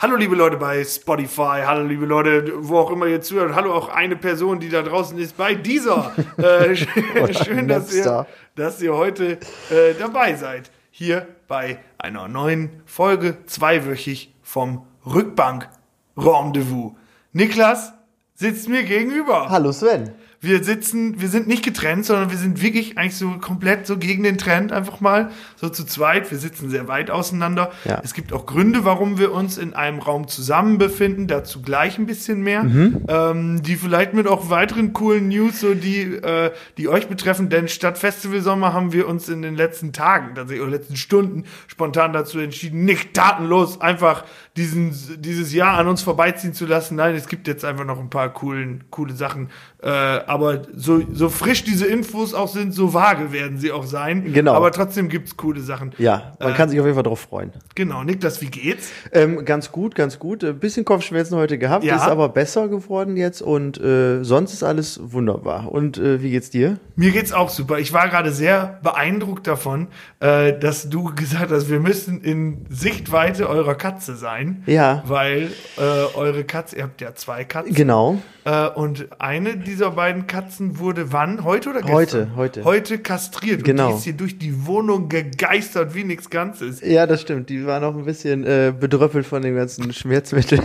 Hallo liebe Leute bei Spotify, hallo liebe Leute, wo auch immer ihr zuhört, hallo auch eine Person, die da draußen ist bei dieser. Äh, schön, dass ihr, dass ihr heute äh, dabei seid. Hier bei einer neuen Folge, zweiwöchig vom Rückbank Rendezvous. Niklas sitzt mir gegenüber. Hallo Sven wir sitzen, wir sind nicht getrennt, sondern wir sind wirklich eigentlich so komplett so gegen den Trend einfach mal, so zu zweit. Wir sitzen sehr weit auseinander. Ja. Es gibt auch Gründe, warum wir uns in einem Raum zusammen befinden, dazu gleich ein bisschen mehr, mhm. ähm, die vielleicht mit auch weiteren coolen News, so die, äh, die euch betreffen, denn statt Festival Sommer haben wir uns in den letzten Tagen, tatsächlich oder letzten Stunden spontan dazu entschieden, nicht tatenlos einfach diesen, dieses Jahr an uns vorbeiziehen zu lassen. Nein, es gibt jetzt einfach noch ein paar coolen, coole Sachen, äh, aber so, so frisch diese Infos auch sind, so vage werden sie auch sein. Genau. Aber trotzdem gibt's coole Sachen. Ja, man äh, kann sich auf jeden Fall drauf freuen. Genau. Niklas, wie geht's? Ähm, ganz gut, ganz gut. Ein bisschen Kopfschmerzen heute gehabt, ja. ist aber besser geworden jetzt und äh, sonst ist alles wunderbar. Und äh, wie geht's dir? Mir geht's auch super. Ich war gerade sehr beeindruckt davon, äh, dass du gesagt hast, wir müssen in Sichtweite eurer Katze sein. Ja. Weil äh, eure Katze, ihr habt ja zwei Katzen. Genau. Äh, und eine dieser beiden Katzen wurde wann? Heute oder gestern? Heute, heute. Heute kastriert. Genau. Und die ist hier durch die Wohnung gegeistert wie nichts Ganzes. Ja, das stimmt. Die war noch ein bisschen äh, bedröppelt von dem ganzen Schmerzmittel.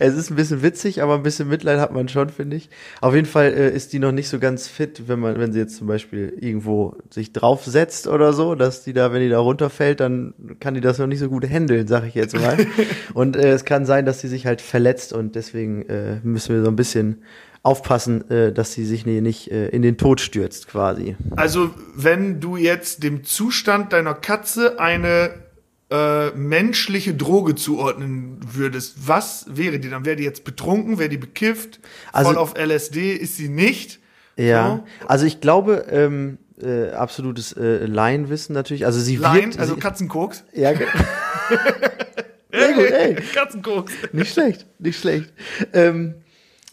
es ist ein bisschen witzig, aber ein bisschen Mitleid hat man schon, finde ich. Auf jeden Fall äh, ist die noch nicht so ganz fit, wenn man, wenn sie jetzt zum Beispiel irgendwo sich draufsetzt oder so, dass die da, wenn die da runterfällt, dann kann die das noch nicht so gut handeln, sag ich jetzt mal. und äh, es kann sein, dass sie sich halt verletzt und deswegen äh, müssen wir so ein bisschen aufpassen, äh, dass sie sich nicht äh, in den Tod stürzt, quasi. Also, wenn du jetzt dem Zustand deiner Katze eine äh, menschliche Droge zuordnen würdest, was wäre die dann? Wäre die jetzt betrunken? Wäre die bekifft? Also, voll auf LSD? Ist sie nicht? Ja, so? also ich glaube, ähm, äh, absolutes äh, Laienwissen natürlich. Also sie Laien, wird, also Katzenkoks? Ja. Sehr gut, ey. Katzenkoks. Nicht schlecht, nicht schlecht. Ähm,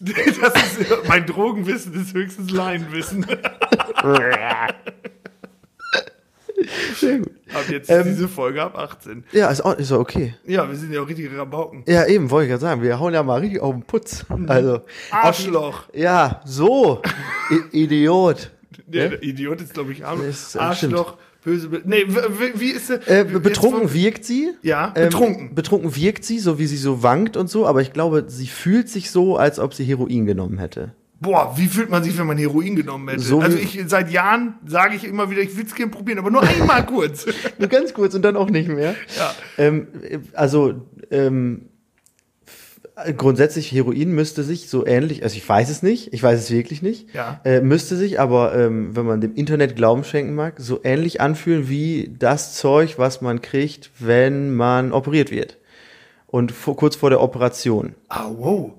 das ist, mein Drogenwissen ist höchstens Laienwissen. Sehr gut. Ab jetzt ähm, diese Folge ab 18. Ja, ist auch, ist auch okay. Ja, wir sind ja auch richtige Rabauken. Ja, eben, wollte ich ja sagen. Wir hauen ja mal richtig auf den Putz. Mhm. Also. Arschloch. ja, so. Idiot. Der ja? Idiot ist, glaube ich, Arschloch. Arschloch. Böse, nee, wie ist sie? Äh, betrunken wirkt sie. Ja, ähm, betrunken. Ähm, betrunken wirkt sie, so wie sie so wankt und so, aber ich glaube, sie fühlt sich so, als ob sie Heroin genommen hätte. Boah, wie fühlt man sich, wenn man Heroin genommen hätte? So also ich seit Jahren sage ich immer wieder, ich will es gerne probieren, aber nur einmal kurz. nur ganz kurz und dann auch nicht mehr. Ja. Ähm, also ähm, grundsätzlich Heroin müsste sich so ähnlich, also ich weiß es nicht, ich weiß es wirklich nicht, ja. äh, müsste sich aber, ähm, wenn man dem Internet Glauben schenken mag, so ähnlich anfühlen wie das Zeug, was man kriegt, wenn man operiert wird. Und vor, kurz vor der Operation. Ah, wow.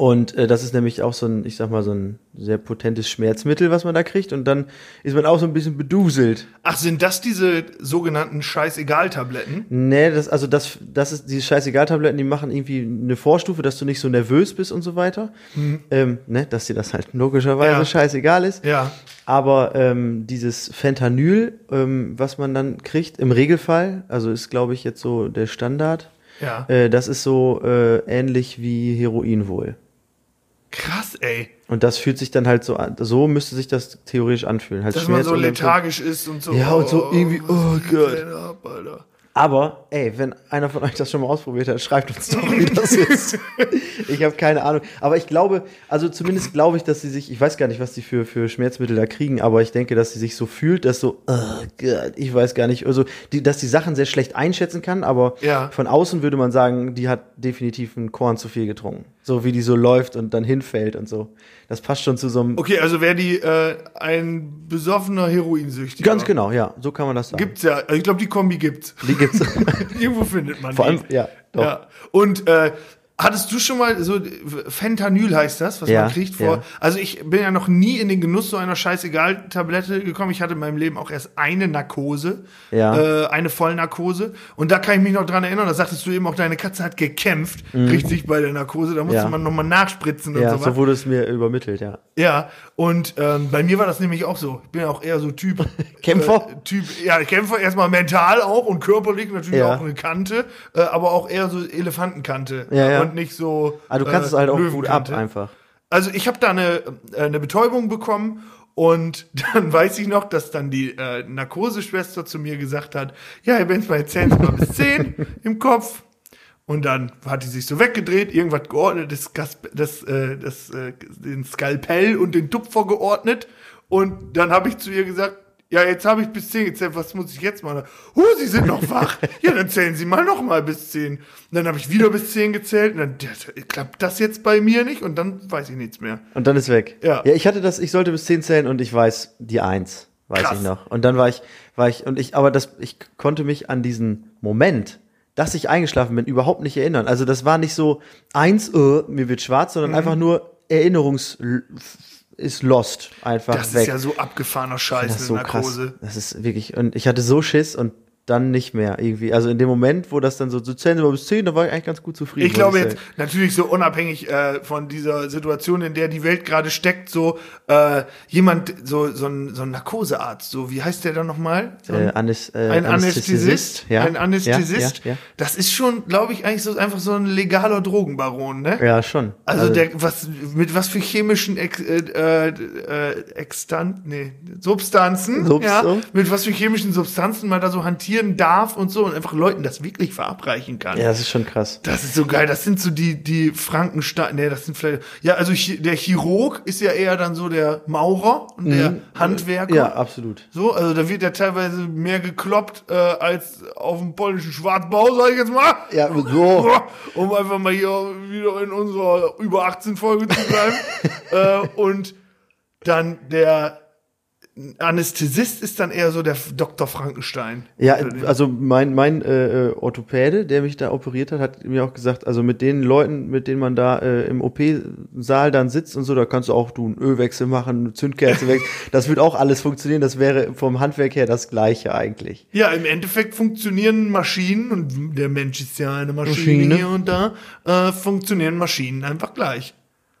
Und äh, das ist nämlich auch so ein, ich sag mal, so ein sehr potentes Schmerzmittel, was man da kriegt. Und dann ist man auch so ein bisschen beduselt. Ach, sind das diese sogenannten Scheißegal-Tabletten? Nee, das, also das, das ist diese Scheißegal-Tabletten, die machen irgendwie eine Vorstufe, dass du nicht so nervös bist und so weiter. Mhm. Ähm, ne, dass dir das halt logischerweise ja. scheißegal ist. Ja. Aber ähm, dieses Fentanyl, ähm, was man dann kriegt, im Regelfall, also ist, glaube ich, jetzt so der Standard. Ja. Äh, das ist so äh, ähnlich wie Heroin wohl. Ey. Und das fühlt sich dann halt so an. So müsste sich das theoretisch anfühlen. Halt Dass Schmerz man so lethargisch ist und so. Ja, und so irgendwie, oh Gott. Ab, aber, ey, wenn einer von euch das schon mal ausprobiert hat, schreibt uns doch, wie das ist. ich habe keine Ahnung. Aber ich glaube, also zumindest glaube ich, dass sie sich, ich weiß gar nicht, was sie für, für Schmerzmittel da kriegen, aber ich denke, dass sie sich so fühlt, dass so, oh Gott, ich weiß gar nicht, also, die, dass die Sachen sehr schlecht einschätzen kann, aber ja. von außen würde man sagen, die hat definitiv ein Korn zu viel getrunken. So wie die so läuft und dann hinfällt und so. Das passt schon zu so einem. Okay, also wäre die äh, ein besoffener Heroinsüchtiger. Ganz genau, ja, so kann man das sagen. Gibt's ja. Also ich glaube, die Kombi gibt's. Die gibt's. Irgendwo findet man Vor allem, die. ja. Doch. ja. Und äh, Hattest du schon mal so Fentanyl heißt das, was Ja, man kriegt vor? ja. Also ich bin ja noch nie in den Genuss so einer scheißegal-Tablette gekommen. Ich hatte in meinem Leben auch erst eine Narkose, Ja. äh, eine Vollnarkose. Und da kann ich mich noch dran erinnern. Da sagtest du eben auch, deine Katze hat gekämpft, richtig bei der Narkose. Da musste Mhm. Ja. man nochmal nachspritzen und Ja, so so wurde es mir übermittelt, ja. Ja, und ähm, bei mir war das nämlich auch so. Ich bin ja auch eher so Typ. Kämpfer? Äh, typ, ja, Kämpfer erstmal mental auch und körperlich natürlich auch eine Kante, äh, aber auch eher so Elefantenkante. Ja, ja. Und nicht so. Aber du kannst äh, es halt auch gut ab einfach. Also ich habe da eine, äh, eine Betäubung bekommen und dann weiß ich noch, dass dann die äh, Narkoseschwester zu mir gesagt hat, ja, Herr Benz, mal zählen mal bis zehn im Kopf. Und dann hat die sich so weggedreht, irgendwas geordnet, das, das, äh, das, äh, den Skalpell und den Tupfer geordnet. Und dann habe ich zu ihr gesagt, ja, jetzt habe ich bis zehn gezählt, was muss ich jetzt machen? Huh, Sie sind noch wach. ja, dann zählen Sie mal noch mal bis zehn. Und dann habe ich wieder bis zehn gezählt und dann ja, klappt das jetzt bei mir nicht und dann weiß ich nichts mehr. Und dann ist weg. Ja. Ja, ich hatte das, ich sollte bis 10 zählen und ich weiß die 1, weiß Krass. ich noch. Und dann war ich, war ich, und ich, aber das, ich konnte mich an diesen Moment, dass ich eingeschlafen bin, überhaupt nicht erinnern. Also das war nicht so eins, äh, mir wird schwarz, sondern Mhm. einfach nur Erinnerungs ist lost einfach Das weg. ist ja so abgefahrener Scheiß, das ist so Narkose. krass. Das ist wirklich, und ich hatte so Schiss und dann nicht mehr irgendwie. Also in dem Moment, wo das dann so, so zählen wir bis 10, da war ich eigentlich ganz gut zufrieden. Ich glaube sagen. jetzt natürlich so unabhängig äh, von dieser Situation, in der die Welt gerade steckt, so äh, jemand, so so ein, so ein Narkosearzt, so wie heißt der dann nochmal? So Äh, Anes, äh, ein Anästhesist, ja. ein Anästhesist. Ja, ja, Das ist schon, glaube ich, eigentlich so einfach so ein legaler Drogenbaron, ne? ja. schon. Also, der, was, mit was für chemischen Ex, äh, äh, äh, Extant, nee, Substanzen, Subs- ja, so. mit was für chemischen Substanzen man da so hantieren darf und so und einfach Leuten das wirklich verabreichen kann. ja, das ist schon krass. Das ist so geil. Das sind so die, die Frankenstein, nee, das sind vielleicht, ja, also der Chirurg ist ja eher dann so der Maurer und der Handwerker. Mhm. Ja, absolut. So, also da wird ja teilweise mehr gekloppt äh, als auf dem polnischen Schwarzbau, sag ich jetzt mal. Ja, so. Um einfach mal hier wieder in unserer über 18 Folge zu bleiben. äh, und dann der Anästhesist ist dann eher so der Dr. Frankenstein. Ja, also mein, mein äh, äh, Orthopäde, der mich da operiert hat, hat mir auch gesagt, also mit den Leuten, mit denen man da äh, im OP-Saal dann sitzt und so, da kannst du auch du einen Ölwechsel machen, eine Zündkerze weg. Das wird auch alles funktionieren. Das wäre vom Handwerk her das Gleiche eigentlich. Ja, im Endeffekt funktionieren Maschinen, und der Mensch ist ja eine Maschine, Maschine. hier und da, äh, funktionieren Maschinen einfach gleich.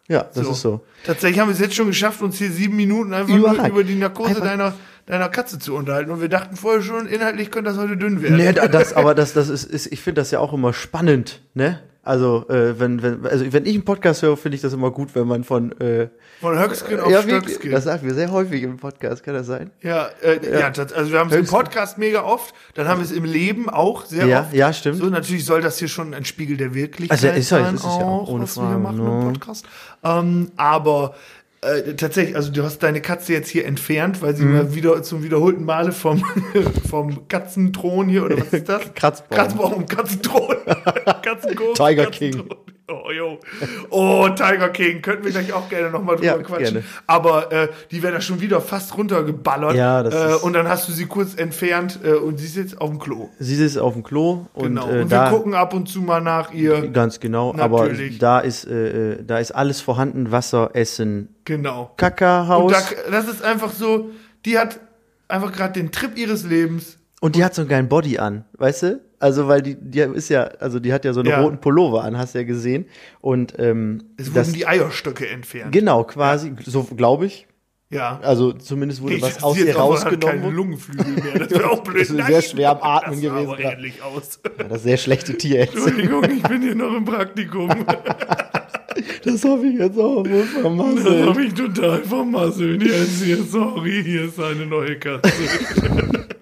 Ja, das ist so. Tatsächlich haben wir es jetzt schon geschafft, uns hier sieben Minuten einfach Überall. über die Narkose Einfach- deiner, deiner Katze zu unterhalten. Und wir dachten vorher schon, inhaltlich könnte das heute dünn werden. Nee, da- das, aber das, das ist, ist ich finde das ja auch immer spannend, ne? Also, äh, wenn, wenn, also wenn ich einen Podcast höre, finde ich das immer gut, wenn man von äh, Von Höckskin auf ja, Stöckskin. das sagen wir sehr häufig im Podcast, kann das sein? Ja, äh, ja. das, also wir haben es im Podcast mega oft, dann haben wir es im Leben auch sehr Ja, oft. ja, stimmt. So, natürlich soll das hier schon ein Spiegel der Wirklichkeit Also, ist ja- sein, ist es ja auch, ohne was wir Frage, hier machen ne? im Podcast. Ähm, aber äh, tatsächlich, also du hast deine Katze jetzt hier entfernt, weil sie Mhm. mal wieder zum wiederholten Male vom, vom Katzenthron hier, oder was ist das? Kratzbaum. Kratzbaum, Katzenthron. Katzenkurs. Tiger Katzenthron. Oh, jo. Oh, Tiger King. Könnten wir gleich auch gerne nochmal drüber Ja, quatschen. gerne. Aber äh, die wäre da schon wieder fast runtergeballert. Ja, das äh, ist- Und dann hast du sie kurz entfernt äh, und sie ist jetzt auf dem Klo. Sie sitzt auf dem Klo und, Genau. äh, und wir gucken ab und zu mal nach ihr. ganz genau, Natürlich. aber da ist äh, äh, da ist alles vorhanden, Wasser, Essen, Genau. Und Kackerhaus da, das ist einfach so, die hat einfach gerade den Trip ihres Lebens. und die hat so einen geilen Body an, weißt du? Also weil die die ist ja, also die hat ja so einen Ja. roten Pullover an, hast du ja gesehen und ähm, Es wurden das, die Eierstöcke entfernt. genau quasi so glaube ich, ja. also zumindest wurde Nee, was das aus ihr rausgenommen. keine Lungenflügel mehr. Das wäre auch blöd. Das ist sehr schwer am Atmen das gewesen aber ähnlich aus. Das sehr schlechte Tierärztin. Entschuldigung, ich bin hier noch im Praktikum. Das hoffe ich jetzt auch wohl Das vermasselt. habe ich total vermasselt. Jetzt hier, sorry, hier ist eine neue Katze.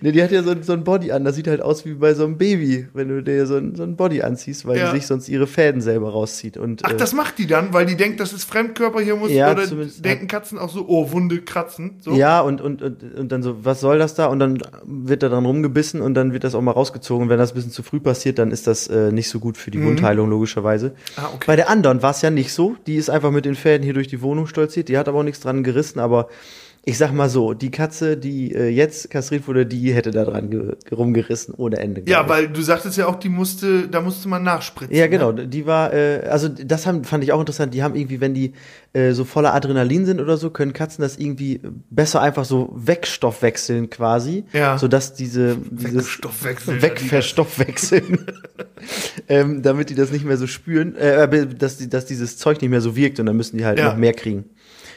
Nee, die hat ja so, so ein Body an. Das sieht halt aus wie bei so einem Baby, wenn du dir so ein, so ein Body anziehst, weil Ja. die sich sonst ihre Fäden selber rauszieht. Und, Ach, äh, das macht die dann, weil die denkt, das ist Fremdkörper hier muss. Ja, oder denken Katzen auch so, oh, Wunde kratzen. So. Ja, und, und, und, und dann so, was soll das da? Und dann wird da dran rumgebissen und dann wird das auch mal rausgezogen. Und wenn das ein bisschen zu früh passiert, dann ist das äh, nicht so gut für die Wundheilung, logischerweise. Mhm. Ah, okay. Bei der anderen war es ja nicht so. Die ist einfach mit den Fäden hier durch die Wohnung stolziert. Die hat aber auch nichts dran gerissen, aber ich sag mal so, die Katze, die äh, jetzt kastriert wurde, die hätte da dran ge rumgerissen ohne Ende. Ja, weil du sagtest ja auch, die musste, da musste man nachspritzen. Ja, genau. Ne? Die war, äh, also das haben, fand ich auch interessant. Die haben irgendwie, wenn die äh, so voller Adrenalin sind oder so, können Katzen das irgendwie besser einfach so wegstoffwechseln quasi, ja. sodass diese dieses Wegstoffwechseln, wegverstoffwechseln, ähm, damit die das nicht mehr so spüren, äh, dass die, dass dieses Zeug nicht mehr so wirkt und dann müssen die halt ja. noch mehr kriegen.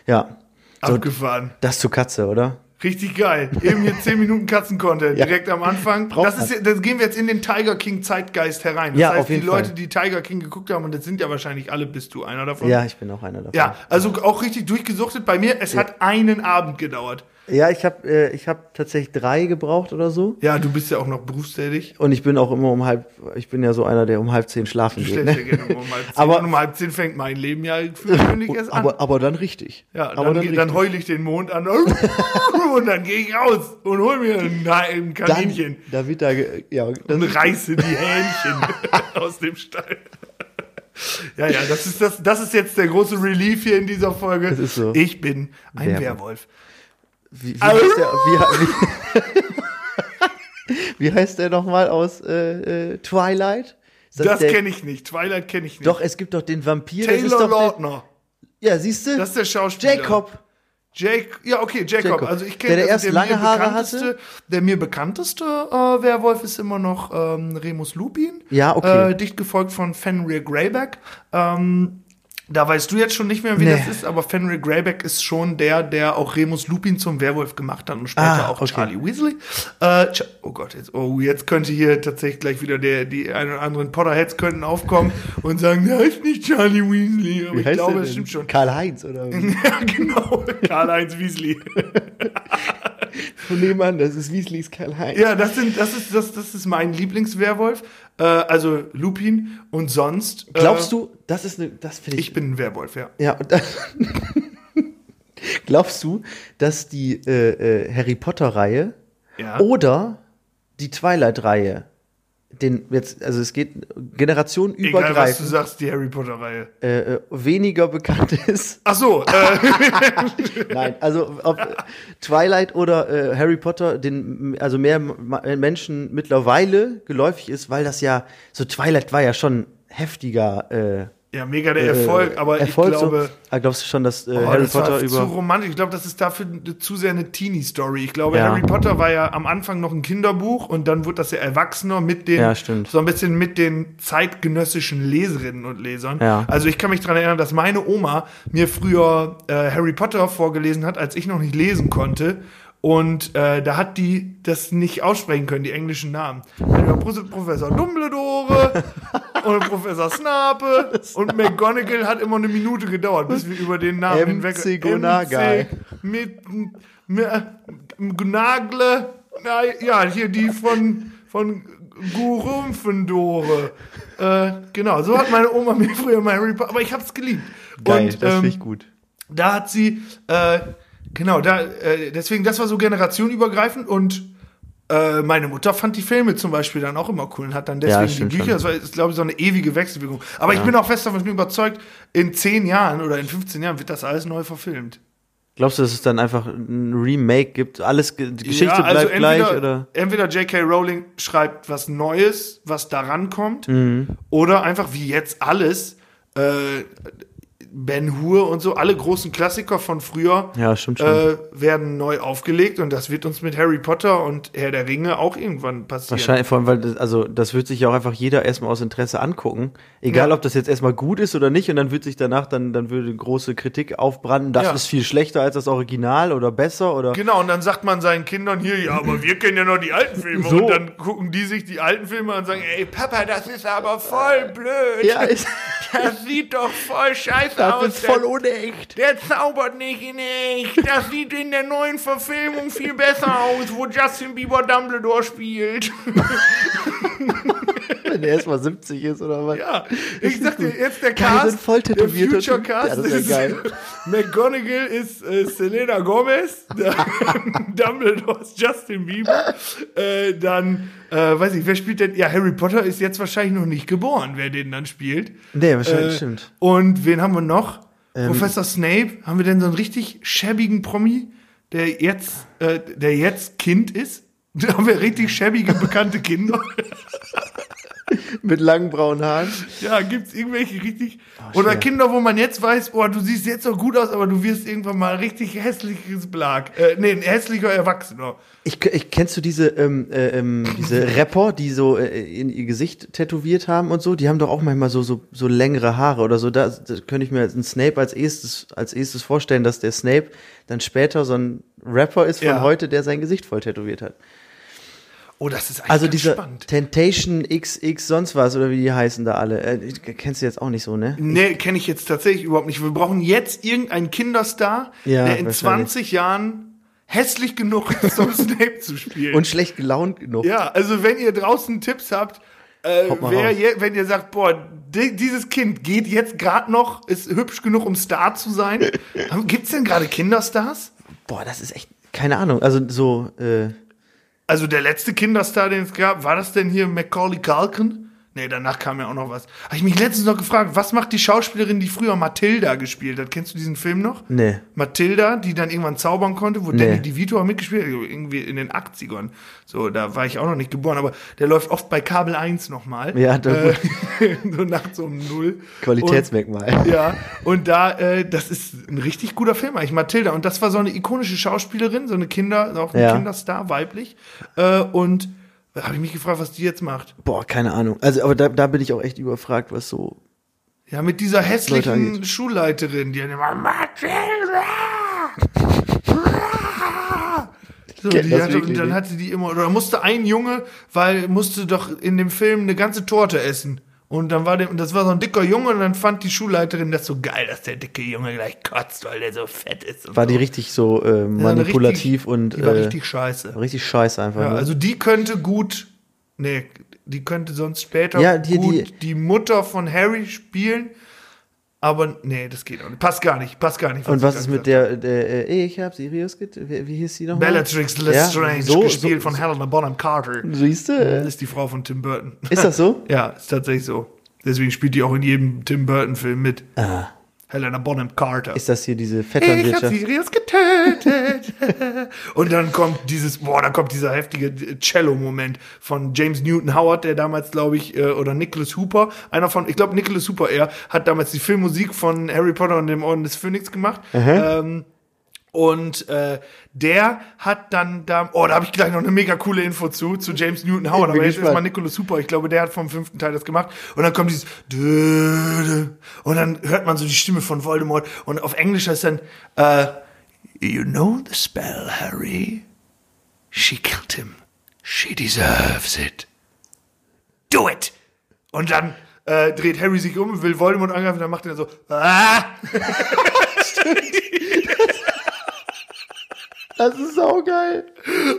Ja. So, Abgefahren. Das zur Katze, oder? Richtig geil. Eben hier 10 Minuten Katzen-Content ja. direkt am Anfang. das, ist, das gehen wir jetzt in den Tiger King Zeitgeist herein. Das ja, heißt, auf jeden die Leute, die Tiger King geguckt haben, und das sind ja wahrscheinlich alle, bist du einer davon? Ja, ich bin auch einer davon. Ja, also auch richtig durchgesuchtet bei mir. Es ja. hat einen Abend gedauert. Ja, ich habe äh, ich hab tatsächlich drei gebraucht oder so. Ja, du bist ja auch noch berufstätig. Und ich bin auch immer um halb, ich bin ja so einer, der um halb zehn schlafen geht. Ne? Ja um halb zehn. aber und um halb zehn fängt mein Leben ja für gewöhnlich erst an. Aber, aber dann richtig. Ja, aber dann, dann, dann heule ich den Mond an und dann gehe ich raus und hol mir ein, ein Kaninchen. Dann, da wird da, ja, und reiße die Hähnchen aus dem Stall. Ja, ja, das ist, das, das ist jetzt der große Relief hier in dieser Folge. Das ist so. Ich bin ein Werwolf. Werwolf. Wie, wie, heißt der, wie, wie, wie heißt der nochmal aus äh, äh, Twilight? Das, das kenne ich nicht. Twilight kenne ich nicht. Doch, es gibt doch den Vampir. Taylor Lautner. ja, siehst du? Das ist der Schauspieler. Jacob. Jake, ja, okay, Jacob. Jacob. Also ich kenne der, der also erst lange Haare hatte. Der mir bekannteste äh, Werwolf ist immer noch ähm, Remus Lupin. Ja, okay. Äh, dicht gefolgt von Fenrir Greyback. Ähm, da weißt du jetzt schon nicht mehr, wie nee. das ist, aber Fenrir Greyback ist schon der, der auch Remus Lupin zum Werwolf gemacht hat und später ah, auch okay. Charlie Weasley. Äh, oh Gott, jetzt, oh, jetzt könnte hier tatsächlich gleich wieder der, die ein oder anderen Potterheads könnten aufkommen und sagen, der heißt nicht Charlie Weasley, aber wie ich glaube, das stimmt schon. Karl-Heinz, oder? ja, genau, Karl-Heinz Weasley. Von nebenan, das ist Weasleys Karl-Heinz. Ja, das sind, das ist, das, das ist mein Lieblingswerwolf. Äh, also Lupin und sonst. Äh, Glaubst du, das ist eine, das finde ich. Ich bin ein Werwolf, ja. Ja, und das, Glaubst du, dass die äh, äh, Harry Potter-Reihe ja. oder die Twilight-Reihe den jetzt, also es geht generationenübergreifend. Egal, was du sagst, die Harry Potter-Reihe. Äh, äh, weniger bekannt ist. Ach so. Äh. Nein, also ob Twilight oder äh, Harry Potter den, also mehr Menschen mittlerweile geläufig ist, weil das ja, so Twilight war ja schon heftiger, äh, ja, mega der Erfolg, aber Erfolg ich glaube. So, glaubst du schon, dass äh, Harry das Potter war über. zu romantisch. Ich glaube, das ist dafür zu sehr eine Teenie-Story. Ich glaube, ja. Harry Potter war ja am Anfang noch ein Kinderbuch und dann wurde das ja erwachsener mit den. Ja. So ein bisschen mit den zeitgenössischen Leserinnen und Lesern. Ja. Also ich kann mich daran erinnern, dass meine Oma mir früher äh, Harry Potter vorgelesen hat, als ich noch nicht lesen konnte. Und äh, da hat die das nicht aussprechen können, die englischen Namen. Professor Dumbledore und Professor Snape und McGonagall hat immer eine Minute gedauert, bis wir über den Namen hinweg... MC Gonagai. Mit, mit Gnagle, ja, hier die von, von Gurumfendore. Äh, genau, so hat meine Oma mir früher Harry Potter, aber ich hab's geliebt. Geil, und, das ähm, finde ich gut. Da hat sie... Äh, Genau, da, äh, deswegen, das war so generationenübergreifend und äh, meine Mutter fand die Filme zum Beispiel dann auch immer cool und hat dann deswegen ja, die Bücher, schon. das war, ist, glaube ich, so eine ewige Wechselwirkung. Aber ja. ich bin auch fest davon überzeugt, in 10 Jahren oder in 15 Jahren wird das alles neu verfilmt. Glaubst du, dass es dann einfach ein Remake gibt? Alles, die Geschichte ja, also bleibt entweder, gleich, oder? Entweder J.K. Rowling schreibt was Neues, was daran kommt, mhm. oder einfach wie jetzt alles, äh, Ben Hur und so, alle großen Klassiker von früher ja. Äh, werden neu aufgelegt und das wird uns mit Harry Potter und Herr der Ringe auch irgendwann passieren. Wahrscheinlich, vor allem, weil das, also das wird sich ja auch einfach jeder erstmal aus Interesse angucken. Egal, ja. ob das jetzt erstmal gut ist oder nicht und dann wird sich danach dann, dann würde große Kritik aufbranden, das ja. ist viel schlechter als das Original oder besser oder. Genau, und dann sagt man seinen Kindern hier, ja, aber wir kennen ja noch die alten Filme so. und dann gucken die sich die alten Filme an und sagen, ey, Papa, das ist aber voll blöd. Ja, ist das sieht doch voll scheiße das aus. Ist voll unecht. Der zaubert nicht in echt. Das sieht in der neuen Verfilmung viel besser aus, wo Justin Bieber Dumbledore spielt. Wenn er erstmal 70 ist oder was? Ja, ich sag dir, jetzt der Cast, sind voll der Future Cast ja, das ist, ja geil. McGonagall ist äh, Selena Gomez, Dumbledore ist Justin Bieber, äh, dann äh, weiß ich, wer spielt denn? Ja, Harry Potter ist jetzt wahrscheinlich noch nicht geboren, wer den dann spielt. Nee, wahrscheinlich äh, stimmt. Und wen haben wir noch? Ähm, Professor Snape. Haben wir denn so einen richtig schäbigen Promi? der jetzt, äh, der jetzt Kind ist. Da haben wir richtig schäbige, bekannte Kinder. Mit langen braunen Haaren. Ja, gibt's irgendwelche richtig. Oh, oder Kinder, wo man jetzt weiß, oh, du siehst jetzt auch gut aus, aber du wirst irgendwann mal richtig hässliches Blag. Äh, nee, ein hässlicher Erwachsener. Ich, ich kennst du diese, ähm, äh, ähm, diese Rapper, die so äh, in ihr Gesicht tätowiert haben und so? Die haben doch auch manchmal so, so, so längere Haare oder so. Da, da könnte ich mir einen Snape als erstes, als erstes vorstellen, dass der Snape dann später so ein Rapper ist von ja. heute, der sein Gesicht voll tätowiert hat. Oh, das ist eigentlich Also diese spannend. Temptation XX sonst was oder wie die heißen da alle. Äh, kennst du jetzt auch nicht so, ne? Nee, kenne ich jetzt tatsächlich überhaupt nicht. Wir brauchen jetzt irgendeinen Kinderstar, ja, der in 20 Jahren hässlich genug ist, um Snape zu spielen. Und schlecht gelaunt genug. Ja, also wenn ihr draußen Tipps habt, äh, wer je, wenn ihr sagt, boah, di dieses Kind geht jetzt gerade noch, ist hübsch genug, um Star zu sein. Gibt's denn gerade Kinderstars? Boah, das ist echt, keine Ahnung. Also so, äh, also der letzte Kinderstar, den es gab, war das denn hier Macaulay Culkin? Nee, danach kam ja auch noch was. Habe ich mich letztens noch gefragt, was macht die Schauspielerin, die früher Matilda gespielt hat? Kennst du diesen Film noch? Nee. Matilda, die dann irgendwann zaubern konnte, wo nee. Danny DeVito auch mitgespielt hat, irgendwie in den 80ern. So, da war ich auch noch nicht geboren, aber der läuft oft bei Kabel 1 nochmal. Ja, da äh, so nachts um null. Qualitätsmerkmal. Und, ja, und da, äh, das ist ein richtig guter Film eigentlich, Matilda. Und das war so eine ikonische Schauspielerin, so eine Kinder, auch ein ja. Kinderstar, weiblich. Äh, und habe ich mich gefragt, was die jetzt macht. Boah, keine Ahnung. Also, aber da, da bin ich auch echt überfragt, was so. Ja, mit dieser hässlichen Schulleiterin, die dann immer Matilda! So, die hatte, und dann hatte die immer, oder musste ein Junge, weil musste doch in dem Film eine ganze Torte essen. Und dann war der, und das war so ein dicker Junge und dann fand die Schulleiterin das so geil, dass der dicke Junge gleich kotzt, weil der so fett ist. war so. die richtig so äh, manipulativ richtig, und. Die war äh, richtig scheiße. Richtig scheiße einfach. Ja, ne? Also die könnte gut, nee, die könnte sonst später ja, die, gut die, die Mutter von Harry spielen. Aber nee, das geht auch nicht. Passt gar nicht, passt gar nicht. Und was ist mit der, der äh, ich habe Sirius get, wie, wie hieß sie noch? Bellatrix Lestrange, ja, so, gespielt so, von Helena Bonham Carter. Siehst du? Ist die Frau von Tim Burton. Ist das so? ja, ist tatsächlich so. Deswegen spielt die auch in jedem Tim Burton-Film mit. Ah. Helena Bonham Carter. Ist das hier diese Vetternwirtschaft? Ich hab Sirius getötet. und dann kommt dieses, boah, da kommt dieser heftige Cello-Moment von James Newton Howard, der damals, glaube ich, äh, oder Nicholas Hooper, einer von, ich glaube, Nicholas Hooper eher, hat damals die Filmmusik von Harry Potter und dem Orden des Phönix gemacht. Ähm, und äh, der hat dann da, oh, da habe ich gleich noch eine mega coole Info zu, zu James Newton Howard. Aber jetzt ist mal Nicholas Super. Ich glaube, der hat vom fünften Teil das gemacht. Und dann kommt dieses und dann hört man so die Stimme von Voldemort. Und auf Englisch heißt dann, uh, You know the spell, Harry? She killed him. She deserves it. Do it! Und dann äh, dreht Harry sich um, will Voldemort angreifen, dann macht er so, ah! Stimmt. Das ist saugeil.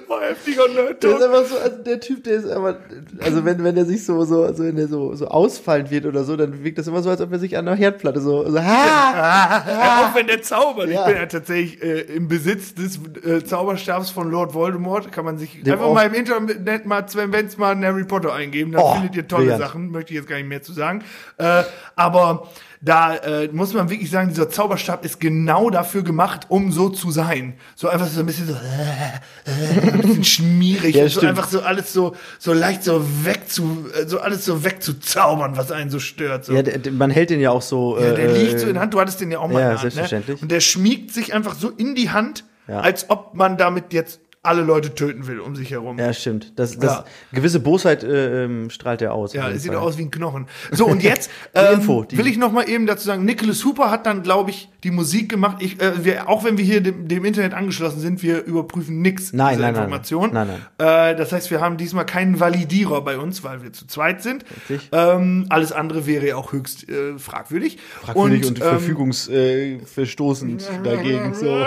Oh, heftiger Nerd. Der ist einfach so, also der Typ, der ist aber, also wenn, wenn er sich so, so, also wenn er so, so ausfallend wird oder so, dann wirkt das immer so, als ob er sich an der Herdplatte so, so ha, ha, Auch wenn der zaubert. Ja. Ich bin ja tatsächlich äh, im Besitz des äh, Zauberstabs von Lord Voldemort. Kann man sich Dem einfach mal im Internet mal Sven mal Harry Potter eingeben. Da oh, findet ihr tolle brilliant. Sachen. Möchte ich jetzt gar nicht mehr zu sagen. Äh, aber da äh, muss man wirklich sagen, dieser Zauberstab ist genau dafür gemacht, um so zu sein. So einfach so ein bisschen so, äh, äh, ein bisschen schmierig, ja, so einfach so alles so so leicht so weg zu, äh, so alles so wegzuzaubern, was einen so stört. So. Ja, der, man hält den ja auch so. Ja, der äh, liegt so in der Hand. Du hattest den ja auch mal ja, in der Hand, selbstverständlich. Ne? Und der schmiegt sich einfach so in die Hand, ja. als ob man damit jetzt alle Leute töten will um sich herum. Ja, stimmt. Das, das ja. gewisse Bosheit äh, ähm, strahlt er aus. Ja, sieht aus wie ein Knochen. So und jetzt ähm, Info, will ich noch mal eben dazu sagen, Nicholas Hooper hat dann, glaube ich, die Musik gemacht. Ich, äh, wir, auch wenn wir hier dem, dem Internet angeschlossen sind, wir überprüfen nichts nein, dieser nein, Information. Nein, nein. Äh, das heißt, wir haben diesmal keinen Validierer bei uns, weil wir zu zweit sind. Richtig. Ähm, alles andere wäre ja auch höchst äh, fragwürdig. Fragwürdig und, und ähm, verfügungsverstoßend äh, dagegen. So.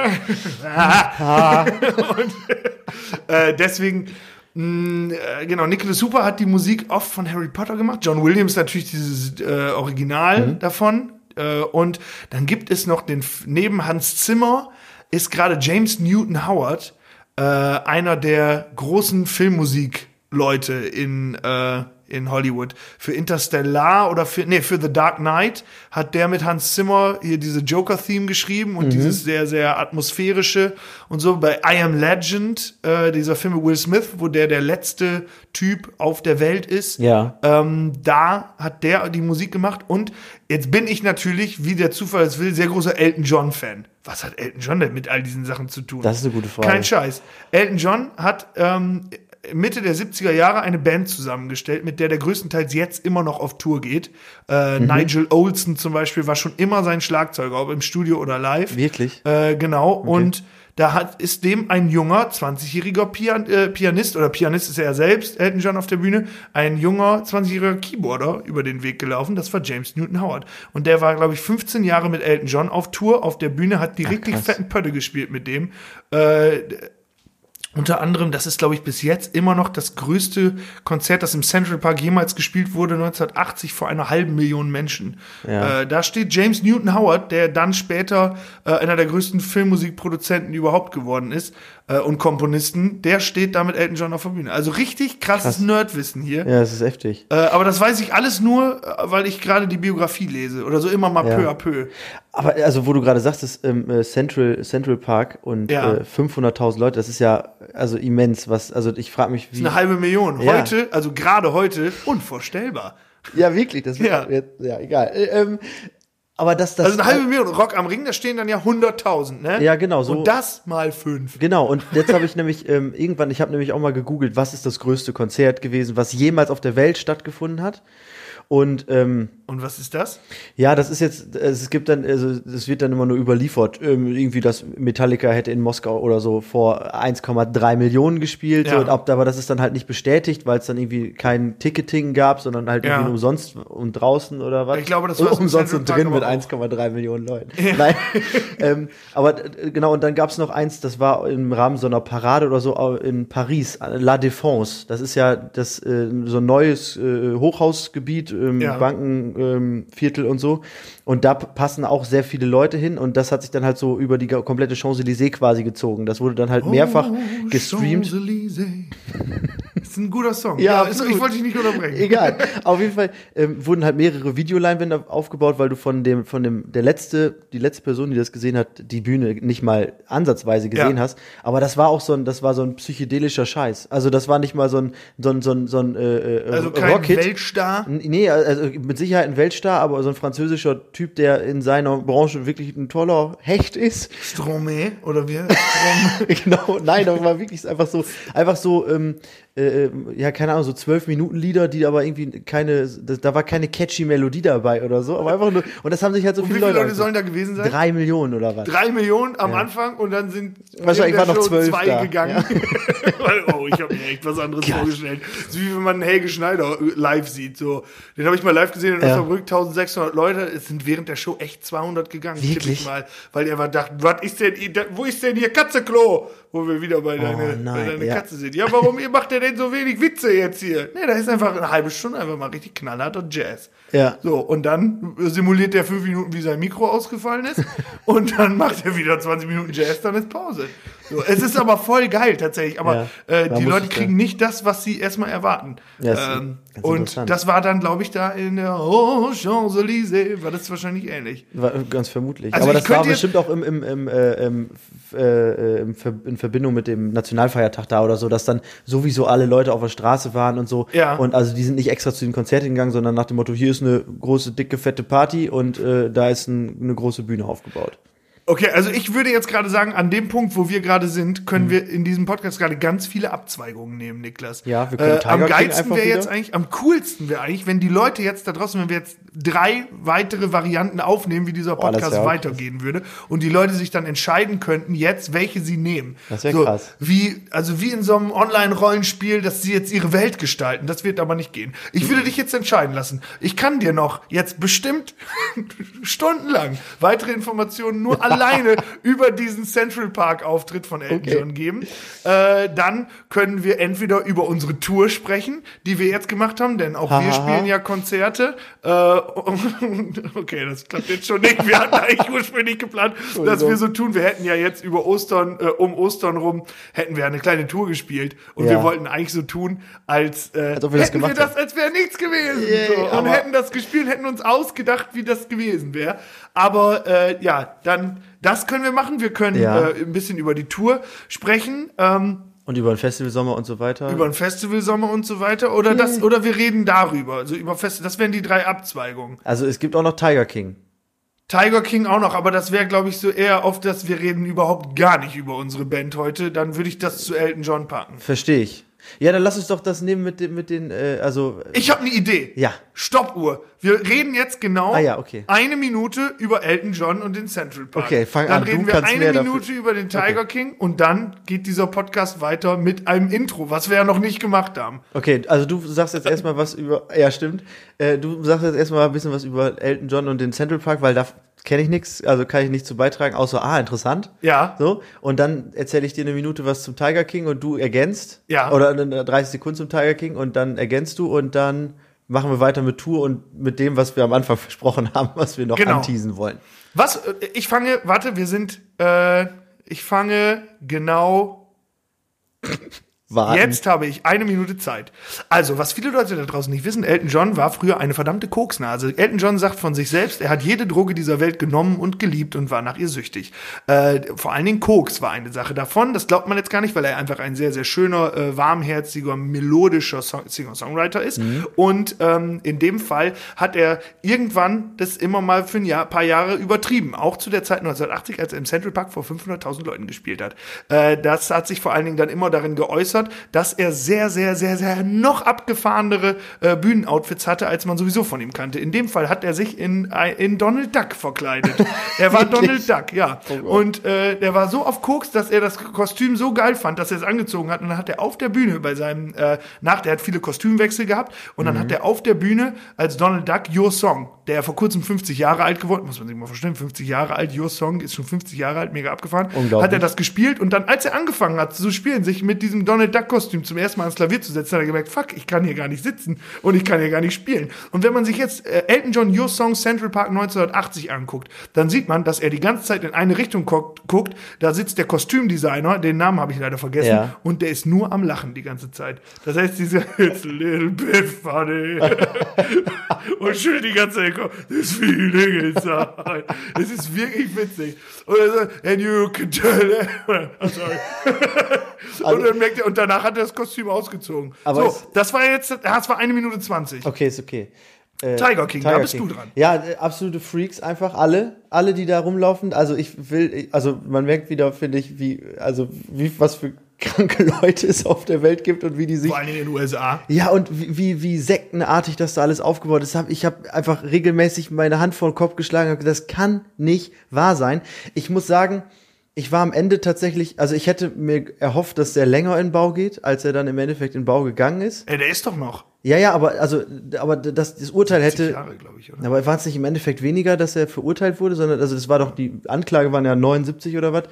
und, äh, deswegen, mh, äh, genau, Nicholas Super hat die Musik oft von Harry Potter gemacht. John Williams natürlich dieses äh, Original mhm. davon. Äh, und dann gibt es noch den, neben Hans Zimmer ist gerade James Newton Howard, äh, einer der großen Filmmusikleute in, äh, in Hollywood. Für Interstellar oder für, nee, für The Dark Knight hat der mit Hans Zimmer hier diese Joker-Theme geschrieben und mhm. dieses sehr, sehr atmosphärische und so. Bei I Am Legend, äh, dieser Film mit Will Smith, wo der der letzte Typ auf der Welt ist, ja. ähm, da hat der die Musik gemacht und jetzt bin ich natürlich, wie der Zufall es will, sehr großer Elton John-Fan. Was hat Elton John denn mit all diesen Sachen zu tun? Das ist eine gute Frage. Kein Scheiß. Elton John hat ähm, Mitte der 70er Jahre eine Band zusammengestellt, mit der der größtenteils jetzt immer noch auf Tour geht. Äh, mhm. Nigel Olsen zum Beispiel war schon immer sein Schlagzeuger, ob im Studio oder live. Wirklich? Äh, genau. Okay. Und da hat, ist dem ein junger, 20-jähriger Pian äh, Pianist, oder Pianist ist er selbst, Elton John auf der Bühne, ein junger, 20-jähriger Keyboarder über den Weg gelaufen. Das war James Newton Howard. Und der war, glaube ich, 15 Jahre mit Elton John auf Tour, auf der Bühne, hat die Ach, richtig fetten Pötte gespielt mit dem. Äh, unter anderem, das ist, glaube ich, bis jetzt immer noch das größte Konzert, das im Central Park jemals gespielt wurde, 1980 vor einer halben Million Menschen. Ja. Äh, da steht James Newton Howard, der dann später äh, einer der größten Filmmusikproduzenten überhaupt geworden ist äh, und Komponisten, der steht da mit Elton John auf der Bühne. Also richtig krasses Krass. Nerdwissen hier. Ja, das ist heftig. Äh, aber das weiß ich alles nur, äh, weil ich gerade die Biografie lese oder so immer mal ja. peu à peu. Aber also, wo du gerade sagst, das ähm, äh, Central, Central Park und ja. äh, 500.000 Leute, das ist ja also immens. Was, also ich frage mich, wie. Das ist eine halbe Million. Ja. Heute, also gerade heute, unvorstellbar. Ja, wirklich, das ja. Jetzt, ja, egal. Äh, ähm, aber das, das. Also eine halbe Million Rock am Ring, da stehen dann ja 100.000, ne? Ja, genau. So. Und das mal fünf. Genau. Und jetzt habe ich nämlich ähm, irgendwann, ich habe nämlich auch mal gegoogelt, was ist das größte Konzert gewesen, was jemals auf der Welt stattgefunden hat. Und ähm, und was ist das? Ja, das ist jetzt, es gibt dann, also es wird dann immer nur überliefert, ähm, irgendwie, dass Metallica hätte in Moskau oder so vor 1,3 Millionen gespielt, ja. so, ab, aber das ist dann halt nicht bestätigt, weil es dann irgendwie kein Ticketing gab, sondern halt ja. irgendwie umsonst und draußen oder was. Ich glaube, das war umsonst und drin mit 1,3 Millionen Leuten. Ja. Nein, ähm, aber genau, und dann gab es noch eins, das war im Rahmen so einer Parade oder so in Paris, La Défense. Das ist ja das äh, so ein neues äh, Hochhausgebiet, ähm, Banken ähm, Viertel und so. Und da passen auch sehr viele Leute hin und das hat sich dann halt so über die komplette Champs-Élysées quasi gezogen. Das wurde dann halt mehrfach oh, gestreamt. Das ist ein guter Song. Ja, ja ich wollte dich nicht unterbrechen. Egal. Auf jeden Fall ähm, wurden halt mehrere Videoleinwände aufgebaut, weil du von dem, von dem, der letzte, die letzte Person, die das gesehen hat, die Bühne nicht mal ansatzweise gesehen ja. hast. Aber das war auch so ein, das war so ein psychedelischer Scheiß. Also das war nicht mal so ein, so ein, so ein, so ein äh, äh Also kein Rocket. Weltstar? Nee, also mit Sicherheit ein Weltstar, aber so ein französischer Typ, der in seiner Branche wirklich ein toller Hecht ist. Stromé oder wie? genau, nein, das war wirklich einfach so, einfach so, ähm, äh, ja, keine Ahnung, so zwölf Minuten Lieder, die aber irgendwie keine, da war keine catchy Melodie dabei oder so, aber einfach nur, und das haben sich halt so und viele Leute. Wie viele Leute sollen da gewesen sein? Drei Millionen oder was? Drei Millionen am ja. Anfang und dann sind wahrscheinlich war noch zwölf zwei da. gegangen. Ja. oh, ich habe mir echt was anderes Gott. vorgestellt. So wie wenn man Helge Schneider live sieht, so. Den habe ich mal live gesehen und ja. verrückt 1600 Leute, es sind während der Show echt 200 gegangen, Wirklich? Ich mal, weil er war dachte, was ist denn, wo ist denn hier Katzeklo? Wo wir wieder bei, oh, bei deiner. Katze sind. Ja, warum ihr macht ihr denn so wenig Witze jetzt hier? Nee, da ist einfach eine halbe Stunde einfach mal richtig knallharter Jazz. Ja. So, und dann simuliert der fünf Minuten, wie sein Mikro ausgefallen ist. und dann macht er wieder 20 Minuten Jazz, dann ist Pause. So, es ist aber voll geil tatsächlich. Aber ja, äh, die Leute kriegen nicht das, was sie erstmal erwarten. Ja, ähm, und das war dann, glaube ich, da in der oh, Champs-Élysées, war das wahrscheinlich ähnlich. War, ganz vermutlich. Also aber das war bestimmt auch im, im, im, äh, im, äh, im, in Verbindung mit dem Nationalfeiertag da oder so, dass dann sowieso alle Leute auf der Straße waren und so. Ja. Und also die sind nicht extra zu den Konzerten gegangen, sondern nach dem Motto, hier ist eine große, dicke, fette Party und äh, da ist ein, eine große Bühne aufgebaut. Okay, also ich würde jetzt gerade sagen, an dem Punkt, wo wir gerade sind, können mhm. wir in diesem Podcast gerade ganz viele Abzweigungen nehmen, Niklas. Ja, wir können äh, Am geilsten wäre jetzt eigentlich, am coolsten wäre eigentlich, wenn die Leute jetzt da draußen, wenn wir jetzt drei weitere Varianten aufnehmen, wie dieser Podcast oh, weitergehen würde und die Leute sich dann entscheiden könnten, jetzt, welche sie nehmen. Das wäre so, krass. Wie, also wie in so einem Online-Rollenspiel, dass sie jetzt ihre Welt gestalten. Das wird aber nicht gehen. Ich würde dich jetzt entscheiden lassen. Ich kann dir noch jetzt bestimmt stundenlang weitere Informationen nur alle alleine über diesen Central Park Auftritt von Elton okay. John geben. Äh, dann können wir entweder über unsere Tour sprechen, die wir jetzt gemacht haben, denn auch wir spielen ja Konzerte. Äh, okay, das klappt jetzt schon nicht. Wir hatten eigentlich ursprünglich geplant, dass wir so tun. Wir hätten ja jetzt über Ostern, äh, um Ostern rum, hätten wir eine kleine Tour gespielt und ja. wir wollten eigentlich so tun, als, äh, als wir hätten das wir das, als wäre nichts gewesen. Yeah, so. Und hätten das gespielt, hätten uns ausgedacht, wie das gewesen wäre. Aber äh, ja, dann das können wir machen. Wir können ja. äh, ein bisschen über die Tour sprechen. Ähm, und über den Festivalsommer und so weiter. Über den Festivalsommer und so weiter. Oder okay. das, oder wir reden darüber. Also über Fest, das wären die drei Abzweigungen. Also es gibt auch noch Tiger King. Tiger King auch noch, aber das wäre, glaube ich, so eher auf das, wir reden überhaupt gar nicht über unsere Band heute. Dann würde ich das zu Elton John packen. Verstehe ich. Ja, dann lass uns doch das nehmen mit, den, mit den, äh, also. Ich habe eine Idee. Ja. Stoppuhr. Wir reden jetzt genau ah, ja, okay. eine Minute über Elton John und den Central Park. Okay, fang dann an. Dann reden wir eine Minute dafür. über den Tiger okay. King und dann geht dieser Podcast weiter mit einem Intro, was wir ja noch nicht gemacht haben. Okay, also du sagst jetzt erstmal was über, ja stimmt, äh, du sagst jetzt erstmal ein bisschen was über Elton John und den Central Park, weil da kenne ich nichts, also kann ich nichts zu beitragen, außer, ah, interessant. Ja. So, und dann erzähle ich dir eine Minute was zum Tiger King und du ergänzt. Ja. Oder 30 Sekunden zum Tiger King und dann ergänzt du und dann machen wir weiter mit Tour und mit dem, was wir am Anfang versprochen haben, was wir noch genau. anteasen wollen. Was, äh, ich fange, warte, wir sind, äh, ich fange genau Warten. Jetzt habe ich eine Minute Zeit. Also, was viele Leute da draußen nicht wissen, Elton John war früher eine verdammte Koksnase. Elton John sagt von sich selbst, er hat jede Droge dieser Welt genommen und geliebt und war nach ihr süchtig. Äh, vor allen Dingen Koks war eine Sache davon. Das glaubt man jetzt gar nicht, weil er einfach ein sehr, sehr schöner, äh, warmherziger, melodischer Singer-Songwriter ist. Mhm. Und ähm, in dem Fall hat er irgendwann das immer mal für ein Jahr, paar Jahre übertrieben. Auch zu der Zeit 1980, als er im Central Park vor 500.000 Leuten gespielt hat. Äh, das hat sich vor allen Dingen dann immer darin geäußert, geäußert, dass er sehr, sehr, sehr, sehr noch abgefahrenere äh, Bühnenoutfits hatte, als man sowieso von ihm kannte. In dem Fall hat er sich in, äh, in Donald Duck verkleidet. er war Donald Duck, ja. Oh und äh, der war so auf Koks, dass er das Kostüm so geil fand, dass er es angezogen hat. Und dann hat er auf der Bühne bei seinem, äh, nach, der hat viele Kostümwechsel gehabt. Und dann mhm. hat er auf der Bühne als Donald Duck Your Song, der vor kurzem 50 Jahre alt geworden, muss man sich mal vorstellen, 50 Jahre alt, Your Song ist schon 50 Jahre alt, mega abgefahren. Hat er das gespielt und dann, als er angefangen hat zu spielen, sich mit diesem Donald Donald Duck Kostüm zum ersten Mal ans Klavier zu setzen, hat er gemerkt, fuck, ich kann hier gar nicht sitzen und ich kann hier gar nicht spielen. Und wenn man sich jetzt äh, Elton John Your Song Central Park 1980 anguckt, dann sieht man, dass er die ganze Zeit in eine Richtung guckt. Da sitzt der Kostümdesigner, den Namen habe ich leider vergessen, ja. und der ist nur am Lachen die ganze Zeit. Das heißt, dieser It's a little bit funny. und schön die ganze Zeit, this feeling inside. Es ist wirklich witzig. Und er sagt, and you can tell. Oh, sorry. Also, und dann merkt er, und danach hat er das Kostüm ausgezogen. Aber so, das war jetzt, das war eine Minute zwanzig. Okay, ist okay. Äh, Tiger King, Tiger da bist King. du dran. Ja, äh, absolute Freaks einfach, alle, alle, die da rumlaufen. Also ich will, also man merkt wieder, finde ich, wie, also wie, was für kranke Leute es auf der Welt gibt und wie die sich. Vor allem in den USA. Ja, und wie, wie, wie sektenartig das da alles aufgebaut ist. Ich habe einfach regelmäßig meine Hand vor den Kopf geschlagen und das kann nicht wahr sein. Ich muss sagen, ich war am Ende tatsächlich, also ich hätte mir erhofft, dass der länger in Bau geht, als er dann im Endeffekt in Bau gegangen ist. Ey, der ist doch noch. Ja, ja, aber also, aber das, das Urteil hätte. Jahre, ich, oder? Aber war es nicht im Endeffekt weniger, dass er verurteilt wurde, sondern also das war doch die Anklage waren ja 79 oder was.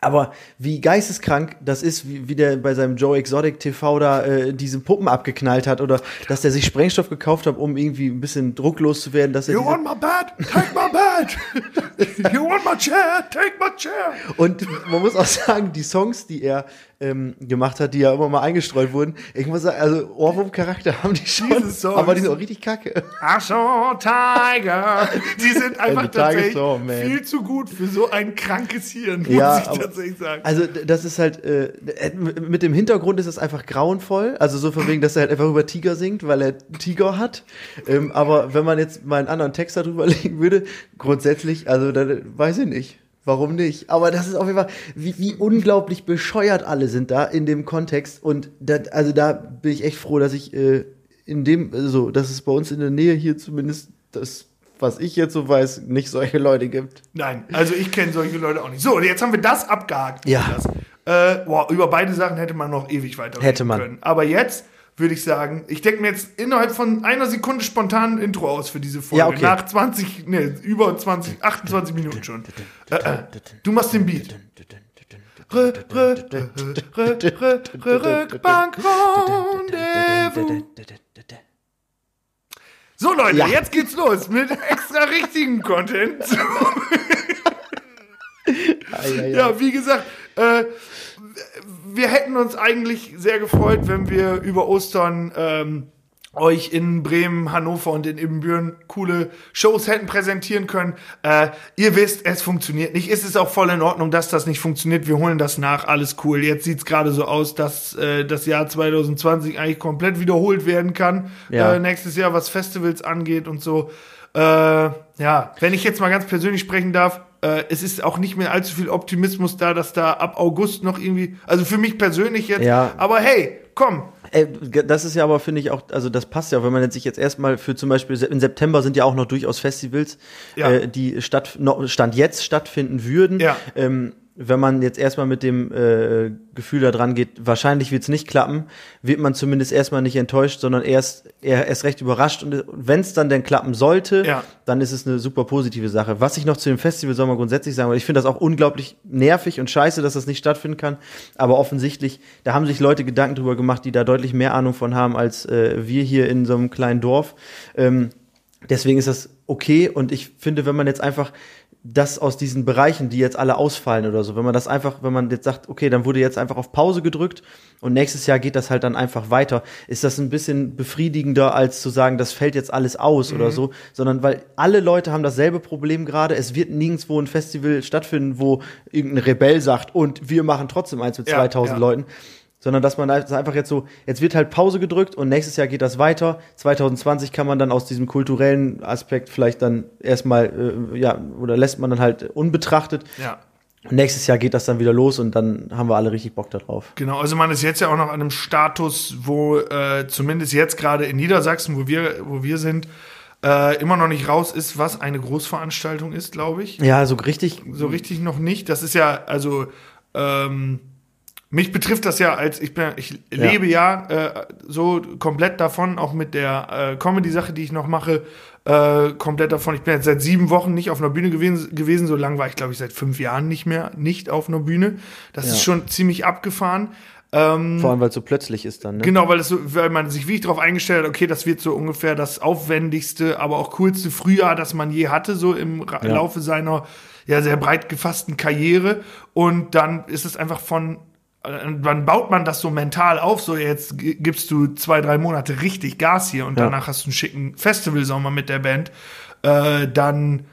Aber wie geisteskrank das ist, wie, wie der bei seinem Joe Exotic TV da äh, diese Puppen abgeknallt hat oder dass der sich Sprengstoff gekauft hat, um irgendwie ein bisschen drucklos zu werden. Dass er you want my bed? Take my bed! you want my chair? Take my chair! Und man muss auch sagen, die Songs, die er ähm, gemacht hat, die ja immer mal eingestreut wurden. Ich muss sagen, also Ohrwurm-Charakter haben die schon, aber die sind auch richtig kacke. Ach so, Tiger. Die sind einfach tatsächlich so, viel zu gut für so ein krankes Hirn, muss ja, ich aber, tatsächlich sagen. Also das ist halt, äh, mit dem Hintergrund ist es einfach grauenvoll. Also so von wegen, dass er halt einfach über Tiger singt, weil er Tiger hat. Ähm, aber wenn man jetzt mal einen anderen Text darüber legen würde, grundsätzlich, also dann weiß ich nicht. Warum nicht? Aber das ist auf jeden Fall, wie, wie unglaublich bescheuert alle sind da in dem Kontext. Und da, also da bin ich echt froh, dass ich äh, in dem, so, also, dass es bei uns in der Nähe hier zumindest das, was ich jetzt so weiß, nicht solche Leute gibt. Nein, also ich kenne solche Leute auch nicht. So, jetzt haben wir das abgehakt. Ja. Äh, boah, über beide Sachen hätte man noch ewig weiter hätte man. können. Aber jetzt würde ich sagen. Ich denke mir jetzt innerhalb von einer Sekunde spontan ein Intro aus für diese Folge. Ja, okay. Nach 20, ne, über 20, 28 Minuten schon. Äh, äh, du machst den Beat. So Leute, Ja. jetzt geht's los mit extra richtigen Content. Ja, wie gesagt, äh, wir hätten uns eigentlich sehr gefreut, wenn wir über Ostern ähm, euch in Bremen, Hannover und in Ibbenbüren coole Shows hätten präsentieren können. Äh, ihr wisst, es funktioniert nicht. Es ist auch voll in Ordnung, dass das nicht funktioniert. Wir holen das nach. Alles cool. Jetzt sieht's gerade so aus, dass äh, das Jahr 2020 eigentlich komplett wiederholt werden kann. Ja. Äh, nächstes Jahr, was Festivals angeht und so. Äh, ja, wenn ich jetzt mal ganz persönlich sprechen darf, äh, es ist auch nicht mehr allzu viel Optimismus da, dass da ab August noch irgendwie, also für mich persönlich jetzt, Ja. aber hey, komm, Ey, das ist ja aber, finde ich, auch, also das passt ja, wenn man sich jetzt erstmal für zum Beispiel, im September sind ja auch noch durchaus Festivals, Ja. äh, die statt, noch, Stand jetzt stattfinden würden. Ja. Ähm, wenn man jetzt erstmal mit dem äh, Gefühl da dran geht, wahrscheinlich wird es nicht klappen, wird man zumindest erstmal nicht enttäuscht, sondern erst, eher, erst recht überrascht. Und wenn es dann denn klappen sollte, Ja. dann ist es eine super positive Sache. Was ich noch zu dem Festival soll man grundsätzlich sagen, weil ich finde das auch unglaublich nervig und scheiße, dass das nicht stattfinden kann. Aber offensichtlich, da haben sich Leute Gedanken drüber gemacht, die da deutlich mehr Ahnung von haben als äh, wir hier in so einem kleinen Dorf. Ähm, deswegen ist das okay und ich finde, wenn man jetzt einfach das aus diesen Bereichen, die jetzt alle ausfallen oder so, wenn man das einfach, wenn man jetzt sagt, okay, dann wurde jetzt einfach auf Pause gedrückt und nächstes Jahr geht das halt dann einfach weiter, ist das ein bisschen befriedigender, als zu sagen, das fällt jetzt alles aus oder so, sondern weil alle Leute haben dasselbe Problem gerade, es wird nirgendwo ein Festival stattfinden, wo irgendein Rebell sagt, und wir machen trotzdem eins mit Ja, 2000 ja. Leuten, sondern dass man einfach jetzt so, jetzt wird halt Pause gedrückt und nächstes Jahr geht das weiter. 2020 kann man dann aus diesem kulturellen Aspekt vielleicht dann erstmal, äh, ja, oder lässt man dann halt unbetrachtet. ja. Und nächstes Jahr geht das dann wieder los und dann haben wir alle richtig Bock darauf. Genau, also man ist jetzt ja auch noch an einem Status, wo äh, zumindest jetzt gerade in Niedersachsen, wo wir, wo wir sind, äh, immer noch nicht raus ist, was eine Großveranstaltung ist, glaube ich. Ja, so richtig. So richtig noch nicht. Das ist ja, also ähm, mich betrifft das ja als ich bin, ich lebe ja, äh, so komplett davon, auch mit der äh, Comedy-Sache, die ich noch mache, äh, komplett davon. Ich bin jetzt seit sieben Wochen nicht auf einer Bühne gewesen, gewesen. so lange war ich, glaube ich, seit fünf Jahren nicht mehr nicht auf einer Bühne. Das Ja. ist schon ziemlich abgefahren. Ähm, Vor allem, weil es so plötzlich ist dann, ne? Genau, weil, so, weil man sich wirklich darauf eingestellt hat, okay, das wird so ungefähr das aufwendigste, aber auch coolste Frühjahr, das man je hatte, so im Ra Ja. Laufe seiner ja sehr breit gefassten Karriere. Und dann ist es einfach von, dann baut man das so mental auf, so jetzt gibst du zwei, drei Monate richtig Gas hier und Ja. danach hast du einen schicken Festivalsommer mit der Band. Äh, dann,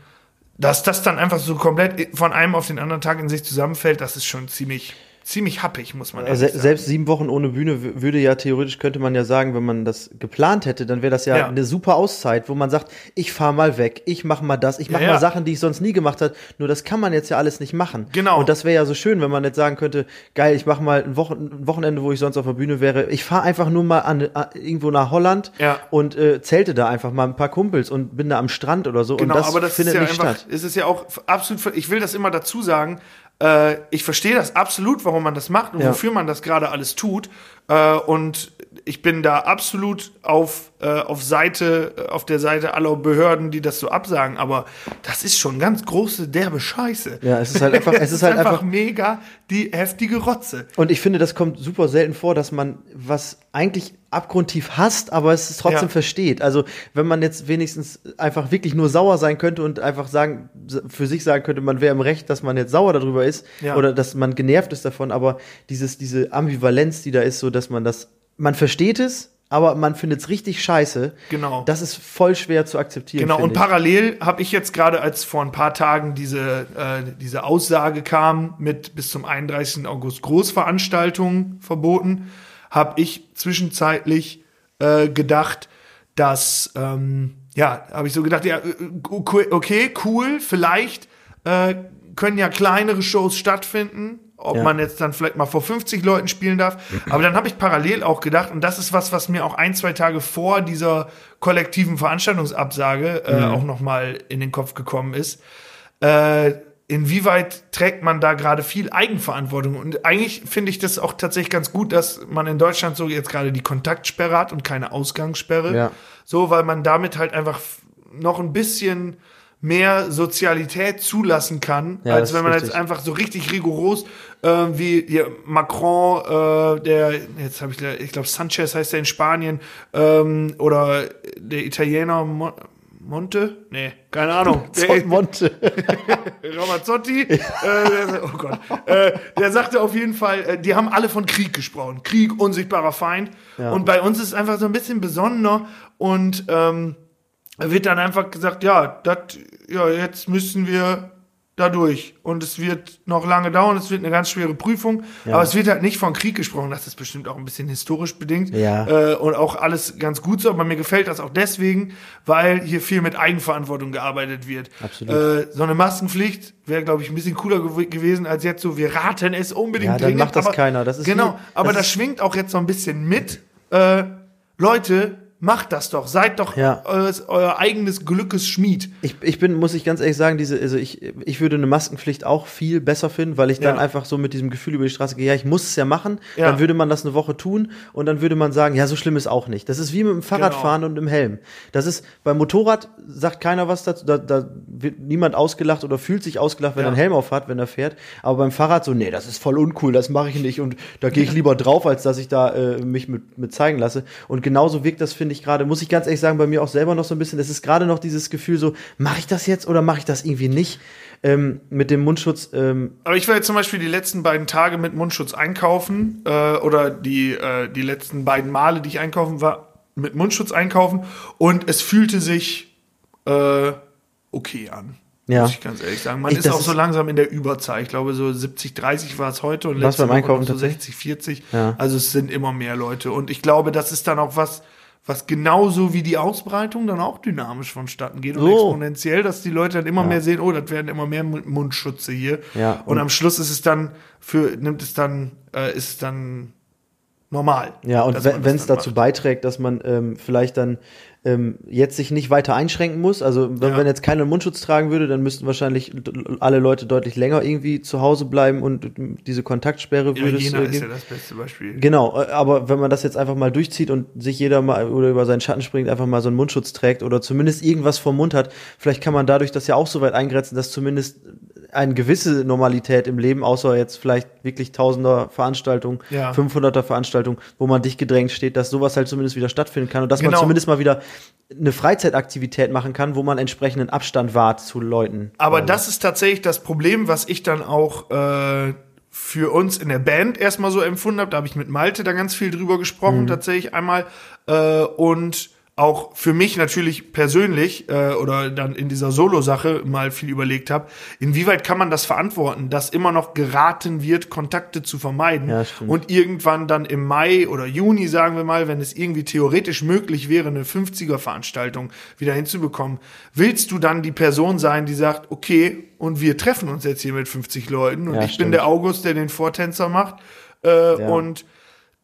dass das dann einfach so komplett von einem auf den anderen Tag in sich zusammenfällt, das ist schon ziemlich, ziemlich happig, muss man Also sagen. selbst sieben Wochen ohne Bühne würde ja theoretisch, könnte man ja sagen, wenn man das geplant hätte, dann wäre das ja, Ja. eine super Auszeit, wo man sagt, ich fahre mal weg, ich mache mal das, ich mache Ja, mal ja. Sachen, die ich sonst nie gemacht habe. Nur das kann man jetzt ja alles nicht machen. Genau. Und das wäre ja so schön, wenn man jetzt sagen könnte, geil, ich mache mal ein, Wochen ein Wochenende, wo ich sonst auf der Bühne wäre. Ich fahre einfach nur mal an, an, irgendwo nach Holland und äh, zelte da einfach mal ein paar Kumpels und bin da am Strand oder so. Genau, und das, aber das findet ist ja nicht einfach, statt. es ist ja auch absolut, ich will das immer dazu sagen, äh, ich verstehe das absolut, warum man das macht und Ja. wofür man das gerade alles tut. Äh, und ich bin da absolut auf, äh, auf Seite, äh, auf der Seite aller Behörden, die das so absagen. Aber das ist schon ganz große, derbe Scheiße. Ja, es ist halt einfach, es ist halt einfach mega die heftige Rotze. Und ich finde, das kommt super selten vor, dass man was eigentlich abgrundtief hasst, aber es trotzdem Ja. versteht. Also, wenn man jetzt wenigstens einfach wirklich nur sauer sein könnte und einfach sagen, für sich sagen könnte, man wäre im Recht, dass man jetzt sauer darüber ist Ja. oder dass man genervt ist davon, aber dieses, diese Ambivalenz, die da ist, so dass man das, man versteht es, aber man findet es richtig scheiße. Genau. Das ist voll schwer zu akzeptieren. Genau, und ich. parallel habe ich jetzt gerade, als vor ein paar Tagen diese, äh, diese Aussage kam mit bis zum 31. August Großveranstaltungen verboten, habe ich zwischenzeitlich äh, gedacht, dass, ähm, ja, habe ich so gedacht, ja, äh, okay, okay, cool, vielleicht äh, können ja kleinere Shows stattfinden, ob Ja. man jetzt dann vielleicht mal vor 50 Leuten spielen darf. Aber dann habe ich parallel auch gedacht, und das ist was, was mir auch ein, zwei Tage vor dieser kollektiven Veranstaltungsabsage äh, auch noch mal in den Kopf gekommen ist. Äh, inwieweit trägt man da gerade viel Eigenverantwortung? Und eigentlich finde ich das auch tatsächlich ganz gut, dass man in Deutschland so jetzt gerade die Kontaktsperre hat und keine Ausgangssperre. Ja. So, weil man damit halt einfach noch ein bisschen mehr Sozialität zulassen kann, ja, als wenn man jetzt einfach so richtig rigoros äh, wie hier Macron, äh, der jetzt habe ich ich glaube Sanchez heißt der in Spanien ähm, oder der Italiener Monte? Nee, keine Ahnung. Der, Monte. Ramazzotti. äh, der, oh Gott. Äh, der sagte auf jeden Fall, äh, die haben alle von Krieg gesprochen. Krieg, unsichtbarer Feind. Ja. Und bei uns ist es einfach so ein bisschen besonderer und ähm, wird dann einfach gesagt, ja, dat, ja, jetzt müssen wir dadurch. Und es wird noch lange dauern, es wird eine ganz schwere Prüfung. Ja. Aber es wird halt nicht von Krieg gesprochen. Das ist bestimmt auch ein bisschen historisch bedingt. Ja. Äh, und auch alles ganz gut so. Aber mir gefällt das auch deswegen, weil hier viel mit Eigenverantwortung gearbeitet wird. Absolut. Äh, so eine Maskenpflicht wäre, glaube ich, ein bisschen cooler gew gewesen als jetzt so, wir raten es unbedingt ja, dann dringend. macht das aber, keiner. Das ist genau, wie, aber das, das schwingt auch jetzt so ein bisschen mit. Äh, Leute, Macht das doch, seid doch ja. euer, euer, eigenes Glückes Schmied. Ich, ich bin, muss ich ganz ehrlich sagen, diese, also ich, ich würde eine Maskenpflicht auch viel besser finden, weil ich dann ja. einfach so mit diesem Gefühl über die Straße gehe, ja, ich muss es ja machen, ja. dann würde man das eine Woche tun und dann würde man sagen, ja, so schlimm ist auch nicht. Das ist wie mit dem Fahrradfahren genau. und dem Helm. Das ist, beim Motorrad sagt keiner was dazu, da, da wird niemand ausgelacht oder fühlt sich ausgelacht, wenn er einen Helm auf hat, wenn er fährt. Aber beim Fahrrad so, nee, das ist voll uncool, das mache ich nicht und da gehe ich lieber drauf, als dass ich da äh, mich mit, mit zeigen lasse. Und genauso wirkt das, finde ich, gerade, muss ich ganz ehrlich sagen, bei mir auch selber noch so ein bisschen. Es ist gerade noch dieses Gefühl so, mache ich das jetzt oder mache ich das irgendwie nicht? Ähm, mit dem Mundschutz. Ähm Aber ich war jetzt zum Beispiel die letzten beiden Tage mit Mundschutz einkaufen äh, oder die, äh, die letzten beiden Male, die ich einkaufen war, mit Mundschutz einkaufen und es fühlte sich äh, okay an. Ja. Muss ich ganz ehrlich sagen. Man ich, ist auch so langsam in der Überzahl. Ich glaube, so 70, 30 war es heute und letzte Woche Einkaufen so 60, 40. Ja. Also es sind immer mehr Leute. Und ich glaube, das ist dann auch was, was genauso wie die Ausbreitung dann auch dynamisch vonstatten geht und oh. exponentiell, dass die Leute dann immer ja. mehr sehen, oh, das werden immer mehr Mundschutze hier. Ja, und, und am Schluss ist es dann für, nimmt es dann, äh, ist es dann normal. Ja, und wenn es dazu macht. beiträgt, dass man ähm, vielleicht dann ähm, jetzt sich nicht weiter einschränken muss. Also wenn, ja. wenn jetzt keiner Mundschutz tragen würde, dann müssten wahrscheinlich alle Leute deutlich länger irgendwie zu Hause bleiben und diese Kontaktsperre ja, würde Jena es. ist ja das beste Beispiel. Genau, äh, aber wenn man das jetzt einfach mal durchzieht und sich jeder mal oder über seinen Schatten springt, einfach mal so einen Mundschutz trägt oder zumindest irgendwas vom Mund hat, vielleicht kann man dadurch das ja auch so weit eingrenzen, dass zumindest eine gewisse Normalität im Leben, außer jetzt vielleicht wirklich Tausender Veranstaltungen, ja. 500er Veranstaltungen, wo man dicht gedrängt steht, dass sowas halt zumindest wieder stattfinden kann und dass genau. man zumindest mal wieder eine Freizeitaktivität machen kann, wo man entsprechenden Abstand wahrt zu Leuten. Aber also. das ist tatsächlich das Problem, was ich dann auch äh, für uns in der Band erstmal so empfunden habe. Da habe ich mit Malte da ganz viel drüber gesprochen, mhm. tatsächlich einmal. Äh, und auch für mich natürlich persönlich äh, oder dann in dieser Solo-Sache mal viel überlegt habe, inwieweit kann man das verantworten, dass immer noch geraten wird, Kontakte zu vermeiden ja, und irgendwann dann im Mai oder Juni, sagen wir mal, wenn es irgendwie theoretisch möglich wäre, eine 50er-Veranstaltung wieder hinzubekommen, willst du dann die Person sein, die sagt, okay, und wir treffen uns jetzt hier mit 50 Leuten und ja, ich stimmt. bin der August, der den Vortänzer macht äh, ja. und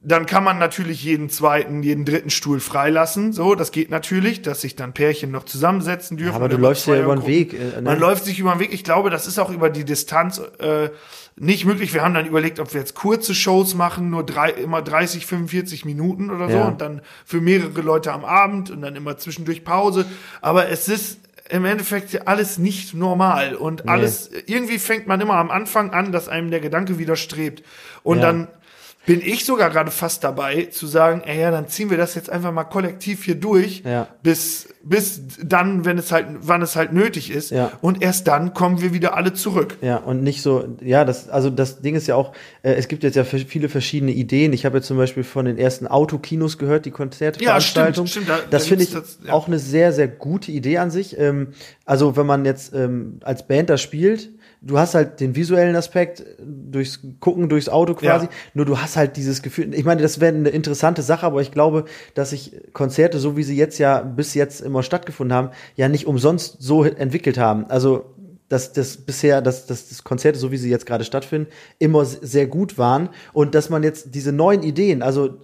dann kann man natürlich jeden zweiten, jeden dritten Stuhl freilassen. So, das geht natürlich, dass sich dann Pärchen noch zusammensetzen dürfen. Ja, aber du läufst ja über den Weg. Äh, ne? Man läuft sich über den Weg. Ich glaube, das ist auch über die Distanz äh, nicht möglich. Wir haben dann überlegt, ob wir jetzt kurze Shows machen, nur drei, immer 30, 45 Minuten oder so ja. und dann für mehrere Leute am Abend und dann immer zwischendurch Pause. Aber es ist im Endeffekt alles nicht normal und nee. alles, irgendwie fängt man immer am Anfang an, dass einem der Gedanke widerstrebt. Und ja. dann bin ich sogar gerade fast dabei zu sagen, ey, ja, dann ziehen wir das jetzt einfach mal kollektiv hier durch, ja. bis, bis dann, wenn es halt, wann es halt nötig ist. Ja. Und erst dann kommen wir wieder alle zurück. Ja, und nicht so, ja, das, also das Ding ist ja auch, äh, es gibt jetzt ja viele verschiedene Ideen. Ich habe jetzt zum Beispiel von den ersten Autokinos gehört, die Konzertveranstaltung. Ja, stimmt, stimmt. Da, das da finde ich das, ja. auch eine sehr, sehr gute Idee an sich. Ähm, also wenn man jetzt ähm, als Band da spielt, du hast halt den visuellen Aspekt durchs Gucken, durchs Auto quasi. Ja. Nur du hast halt dieses Gefühl. Ich meine, das wäre eine interessante Sache, aber ich glaube, dass sich Konzerte, so wie sie jetzt ja bis jetzt immer stattgefunden haben, ja nicht umsonst so entwickelt haben. Also dass das bisher, dass, dass das Konzerte, so wie sie jetzt gerade stattfinden, immer sehr gut waren und dass man jetzt diese neuen Ideen, also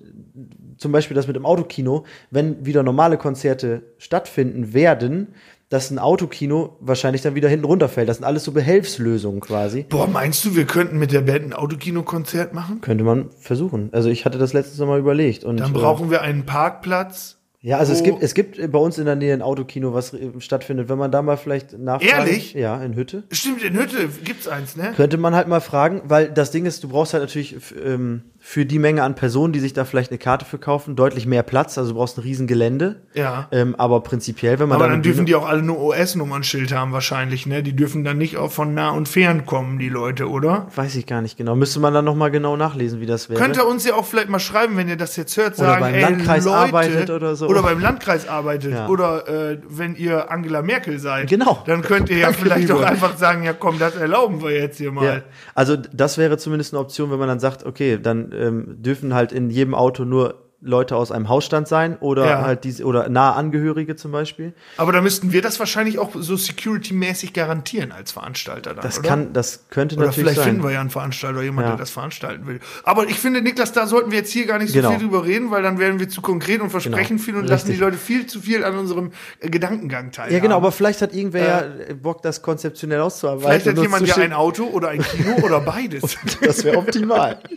zum Beispiel das mit dem Autokino, wenn wieder normale Konzerte stattfinden werden, dass ein Autokino wahrscheinlich dann wieder hinten runterfällt. Das sind alles so Behelfslösungen quasi. Boah, meinst du, wir könnten mit der Band ein Autokino-Konzert machen? Könnte man versuchen. Also ich hatte das letztes Mal überlegt. Und, Dann brauchen wir einen Parkplatz. Ja, also es gibt, es gibt bei uns in der Nähe ein Autokino, was äh, stattfindet. Wenn man da mal vielleicht nachfragt. Ehrlich? Ja, in Hütte. Stimmt, in Hütte gibt's eins, ne? Könnte man halt mal fragen, weil das Ding ist, du brauchst halt natürlich ähm, für die Menge an Personen, die sich da vielleicht eine Karte für kaufen, deutlich mehr Platz. Also du brauchst ein riesen Gelände. Ja. Ähm, aber prinzipiell, wenn man Aber da dann dürfen die auch alle nur OS-Nummernschild haben wahrscheinlich, ne? Die dürfen dann nicht auch von nah und fern kommen, die Leute, oder? Weiß ich gar nicht genau. Müsste man dann noch mal genau nachlesen, wie das wäre. Könnt ihr uns ja auch vielleicht mal schreiben, wenn ihr das jetzt hört, Oder sagen, beim ey, Landkreis Leute, arbeitet oder so. Oder beim Landkreis arbeitet. Ja. Oder äh, wenn ihr Angela Merkel seid. Genau. Dann könnt ihr ja Danke, vielleicht auch einfach sagen, ja komm, das erlauben wir jetzt hier mal. Ja. Also das wäre zumindest eine Option, wenn man dann sagt, okay, dann ähm, dürfen halt in jedem Auto nur Leute aus einem Hausstand sein oder Ja. halt diese oder nahe Angehörige zum Beispiel. Aber da müssten wir das wahrscheinlich auch so security-mäßig garantieren als Veranstalter dann, Das oder? kann, das könnte Oder natürlich vielleicht sein. finden wir ja einen Veranstalter, jemand, Ja. der das veranstalten will. Aber ich finde, Niklas, da sollten wir jetzt hier gar nicht so Genau. viel drüber reden, weil dann werden wir zu konkret und versprechen Genau. viel und lassen die Richtig. Leute viel zu viel an unserem äh, Gedankengang teilhaben. ja, genau, aber vielleicht hat irgendwer ja Bock, das konzeptionell auszuarbeiten. Vielleicht hat jemand ja ein Auto oder ein Kino oder beides. Das wäre optimal.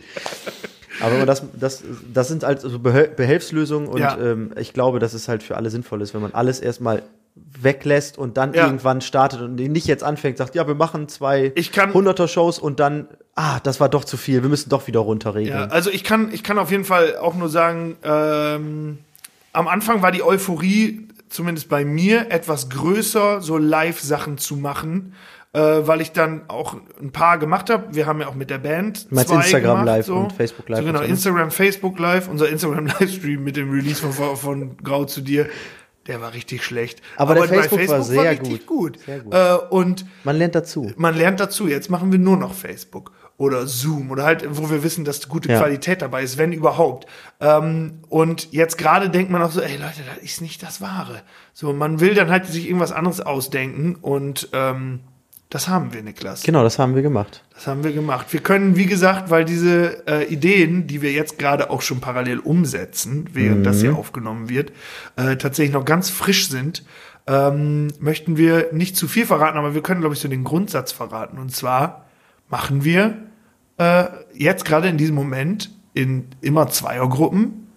Aber das, das, das sind halt so Behel- Behelfslösungen und Ja. ähm, ich glaube, dass es halt für alle sinnvoll ist, wenn man alles erstmal weglässt und dann Ja. irgendwann startet und nicht jetzt anfängt, sagt, ja, wir machen zwei Ich kann- 100er Shows und dann, ah, das war doch zu viel, wir müssen doch wieder Ja, runterregeln. also ich kann, ich kann auf jeden Fall auch nur sagen, ähm, am Anfang war die Euphorie, zumindest bei mir, etwas größer, so Live-Sachen zu machen, äh, weil ich dann auch ein paar gemacht habe. Wir haben ja auch mit der Band meinst zwei Instagram gemacht, Live so. und Facebook Live So genau, ne? Instagram, Facebook Live, unser Instagram Livestream mit dem Release von, von Grau zu dir. Der war richtig schlecht. Aber der bei Facebook war sehr richtig gut. Sehr gut. Äh, und Man lernt dazu. man lernt dazu. Jetzt machen wir nur noch Facebook oder Zoom oder halt, wo wir wissen, dass gute Ja. Qualität dabei ist, wenn überhaupt. Ähm, und jetzt gerade denkt man auch so, ey Leute, das ist nicht das Wahre. So, man will dann halt sich irgendwas anderes ausdenken und ähm, das haben wir, Niklas. Genau, das haben wir gemacht. Das haben wir gemacht. Wir können, wie gesagt, weil diese äh, Ideen, die wir jetzt gerade auch schon parallel umsetzen, während das Mhm. hier aufgenommen wird, äh, tatsächlich noch ganz frisch sind, ähm, möchten wir nicht zu viel verraten, aber wir können, glaube ich, so den Grundsatz verraten. Und zwar machen wir äh, jetzt gerade in diesem Moment in immer Zweiergruppen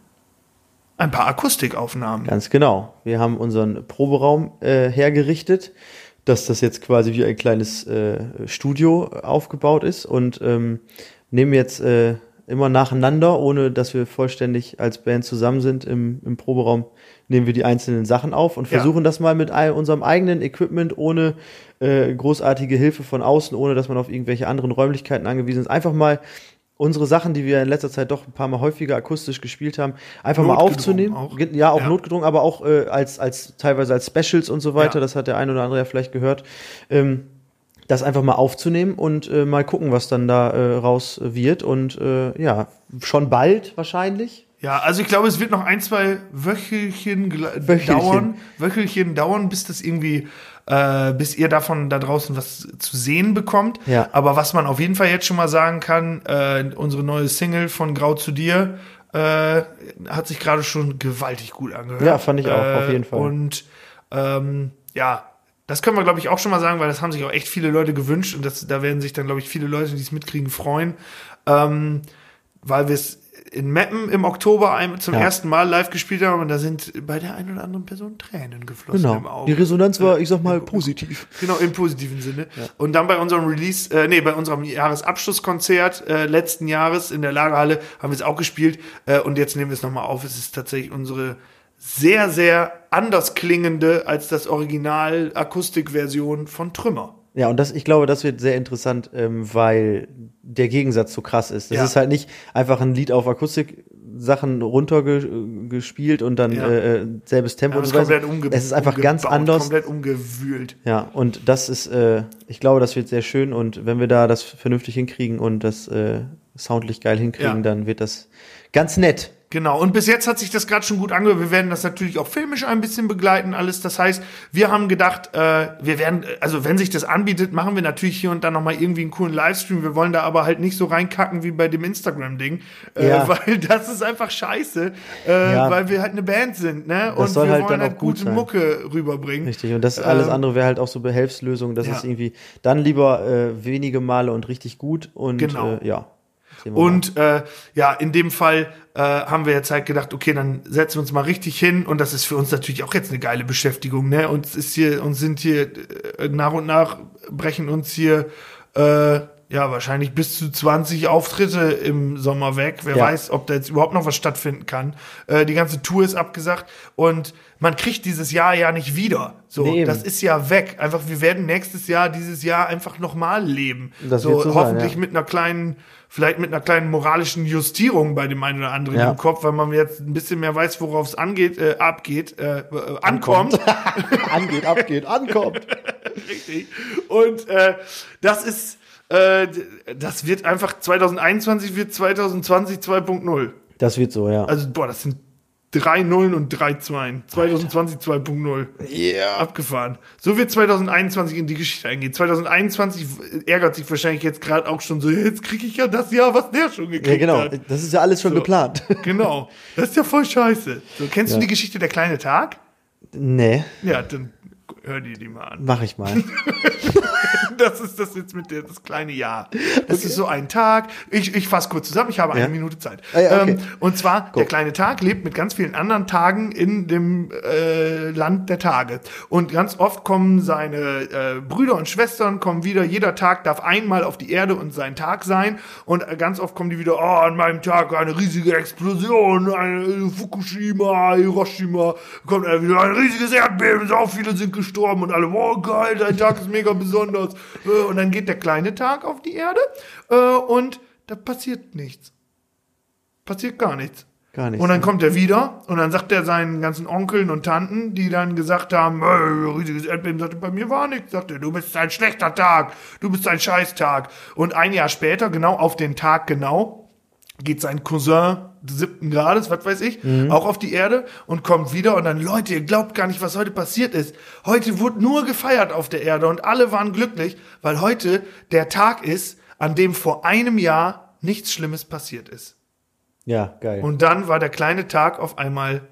ein paar Akustikaufnahmen. Ganz genau. Wir haben unseren Proberaum äh, hergerichtet, dass das jetzt quasi wie ein kleines äh, Studio aufgebaut ist und ähm, nehmen jetzt äh, immer nacheinander, ohne dass wir vollständig als Band zusammen sind im, im Proberaum, nehmen wir die einzelnen Sachen auf und Ja. versuchen das mal mit all, unserem eigenen Equipment, ohne äh, großartige Hilfe von außen, ohne dass man auf irgendwelche anderen Räumlichkeiten angewiesen ist, einfach mal unsere Sachen, die wir in letzter Zeit doch ein paar Mal häufiger akustisch gespielt haben, einfach mal aufzunehmen. auch. Ja, auch Ja. notgedrungen, aber auch äh, als, als teilweise als Specials und so weiter. Ja. Das hat der ein oder andere ja vielleicht gehört. Ähm, das einfach mal aufzunehmen und äh, mal gucken, was dann da äh, raus wird. Und äh, ja, schon bald wahrscheinlich. Ja, also ich glaube, es wird noch ein, zwei Wöchelchen, Wöchelchen. dauern, Wöchelchen dauern, bis das irgendwie, äh, bis ihr davon da draußen was zu sehen bekommt. Ja. Aber was man auf jeden Fall jetzt schon mal sagen kann, äh, unsere neue Single von Grau zu dir äh, hat sich gerade schon gewaltig gut angehört. Ja, fand ich auch, äh, auf jeden Fall. Und ähm, ja, das können wir, glaube ich, auch schon mal sagen, weil das haben sich auch echt viele Leute gewünscht und das, da werden sich dann, glaube ich, viele Leute, die es mitkriegen, freuen. Ähm, weil wir es in Meppen im Oktober zum Ja. ersten Mal live gespielt haben und da sind bei der einen oder anderen Person Tränen geflossen im Genau. Auge. Die Resonanz war, ich sag mal, positiv. Genau, im positiven Sinne. Und dann bei unserem Release, äh, nee, bei unserem Jahresabschlusskonzert äh, letzten Jahres in der Lagerhalle haben wir es auch gespielt. Äh, und jetzt nehmen wir es nochmal auf. Es ist tatsächlich unsere sehr, sehr anders klingende als das Original Akustikversion von Trümmer. Ja, und das, ich glaube, das wird sehr interessant, ähm, weil der Gegensatz so krass ist. Das Ja. ist halt nicht einfach ein Lied auf Akustik-Sachen runtergespielt und dann Ja. äh, selbes Tempo Ja, und so komplett umge Es ist einfach ganz anders. Komplett umgewühlt. Ja, und das ist, äh, ich glaube, das wird sehr schön und wenn wir da das vernünftig hinkriegen und das äh, soundlich geil hinkriegen, Ja. dann wird das ganz nett. Genau, und bis jetzt hat sich das gerade schon gut angehört. Wir werden das natürlich auch filmisch ein bisschen begleiten, alles. Das heißt, wir haben gedacht, äh, wir werden, also wenn sich das anbietet, machen wir natürlich hier und da nochmal irgendwie einen coolen Livestream. Wir wollen da aber halt nicht so reinkacken wie bei dem Instagram-Ding, äh, ja. weil das ist einfach scheiße, äh, ja. weil wir halt eine Band sind, ne? Das und wir halt wollen halt gute sein. Mucke rüberbringen. Richtig, und das alles ähm, andere wäre halt auch so Behelfslösung. Das ja. ist irgendwie dann lieber äh, wenige Male und richtig gut und genau. äh, ja. Und äh, ja, in dem Fall äh, haben wir jetzt halt gedacht, okay, dann setzen wir uns mal richtig hin und das ist für uns natürlich auch jetzt eine geile Beschäftigung, ne? Und ist hier und sind hier äh, nach und nach brechen uns hier äh, ja wahrscheinlich bis zu 20 Auftritte im Sommer weg. Wer ja. weiß, ob da jetzt überhaupt noch was stattfinden kann. Äh, die ganze Tour ist abgesagt und man kriegt dieses Jahr ja nicht wieder. So, nee, das ist ja weg. Einfach, wir werden nächstes Jahr dieses Jahr einfach nochmal leben. Das so, so hoffentlich sein, ja. mit einer kleinen vielleicht mit einer kleinen moralischen Justierung bei dem einen oder anderen ja. im Kopf, weil man jetzt ein bisschen mehr weiß, worauf es angeht, äh, abgeht, äh, äh, ankommt. angeht, abgeht, ankommt. Richtig. Und äh, das ist, äh, das wird einfach 2021 wird 2020 2.0. Das wird so, ja. Also, boah, das sind drei Nullen und drei Zweien. 2020 2.0. Ja. Yeah. Abgefahren. So wird 2021 in die Geschichte eingehen. 2021 ärgert sich wahrscheinlich jetzt gerade auch schon so, jetzt kriege ich ja das Jahr, was der schon gekriegt hat. Ja, genau. Hat. Das ist ja alles schon so. geplant. Genau. Das ist ja voll scheiße. So, kennst ja. du die Geschichte Der kleine Tag? Nee. Ja, dann hör dir die mal an. Mach ich mal. das ist das jetzt mit der, das kleine Jahr. Das okay. ist so ein Tag. Ich, ich fasse kurz zusammen, ich habe eine Minute Zeit. Ah, ja, okay. ähm, und zwar, Go. der kleine Tag lebt mit ganz vielen anderen Tagen in dem äh, Land der Tage. Und ganz oft kommen seine äh, Brüder und Schwestern, kommen wieder, jeder Tag darf einmal auf die Erde und sein Tag sein. Und ganz oft kommen die wieder, oh, an meinem Tag eine riesige Explosion, eine Fukushima, Hiroshima, kommt wieder ein riesiges Erdbeben, so viele sind gestorben und alle, oh geil, dein Tag ist mega besonders. Äh, und dann geht der kleine Tag auf die Erde äh, und da passiert nichts. Passiert gar nichts. Gar nichts. Und dann kommt er wieder und dann sagt er seinen ganzen Onkeln und Tanten, die dann gesagt haben, hey, riesiges Erdbeben, sagt er, bei mir war nichts, sagt er, du bist ein schlechter Tag, du bist ein Scheißtag. Und ein Jahr später, genau auf den Tag genau, geht sein Cousin siebten Grades, was weiß ich, mhm. auch auf die Erde und kommt wieder und dann, Leute, ihr glaubt gar nicht, was heute passiert ist. Heute wurde nur gefeiert auf der Erde und alle waren glücklich, weil heute der Tag ist, an dem vor einem Jahr nichts Schlimmes passiert ist. Ja, geil. Und dann war der kleine Tag auf einmal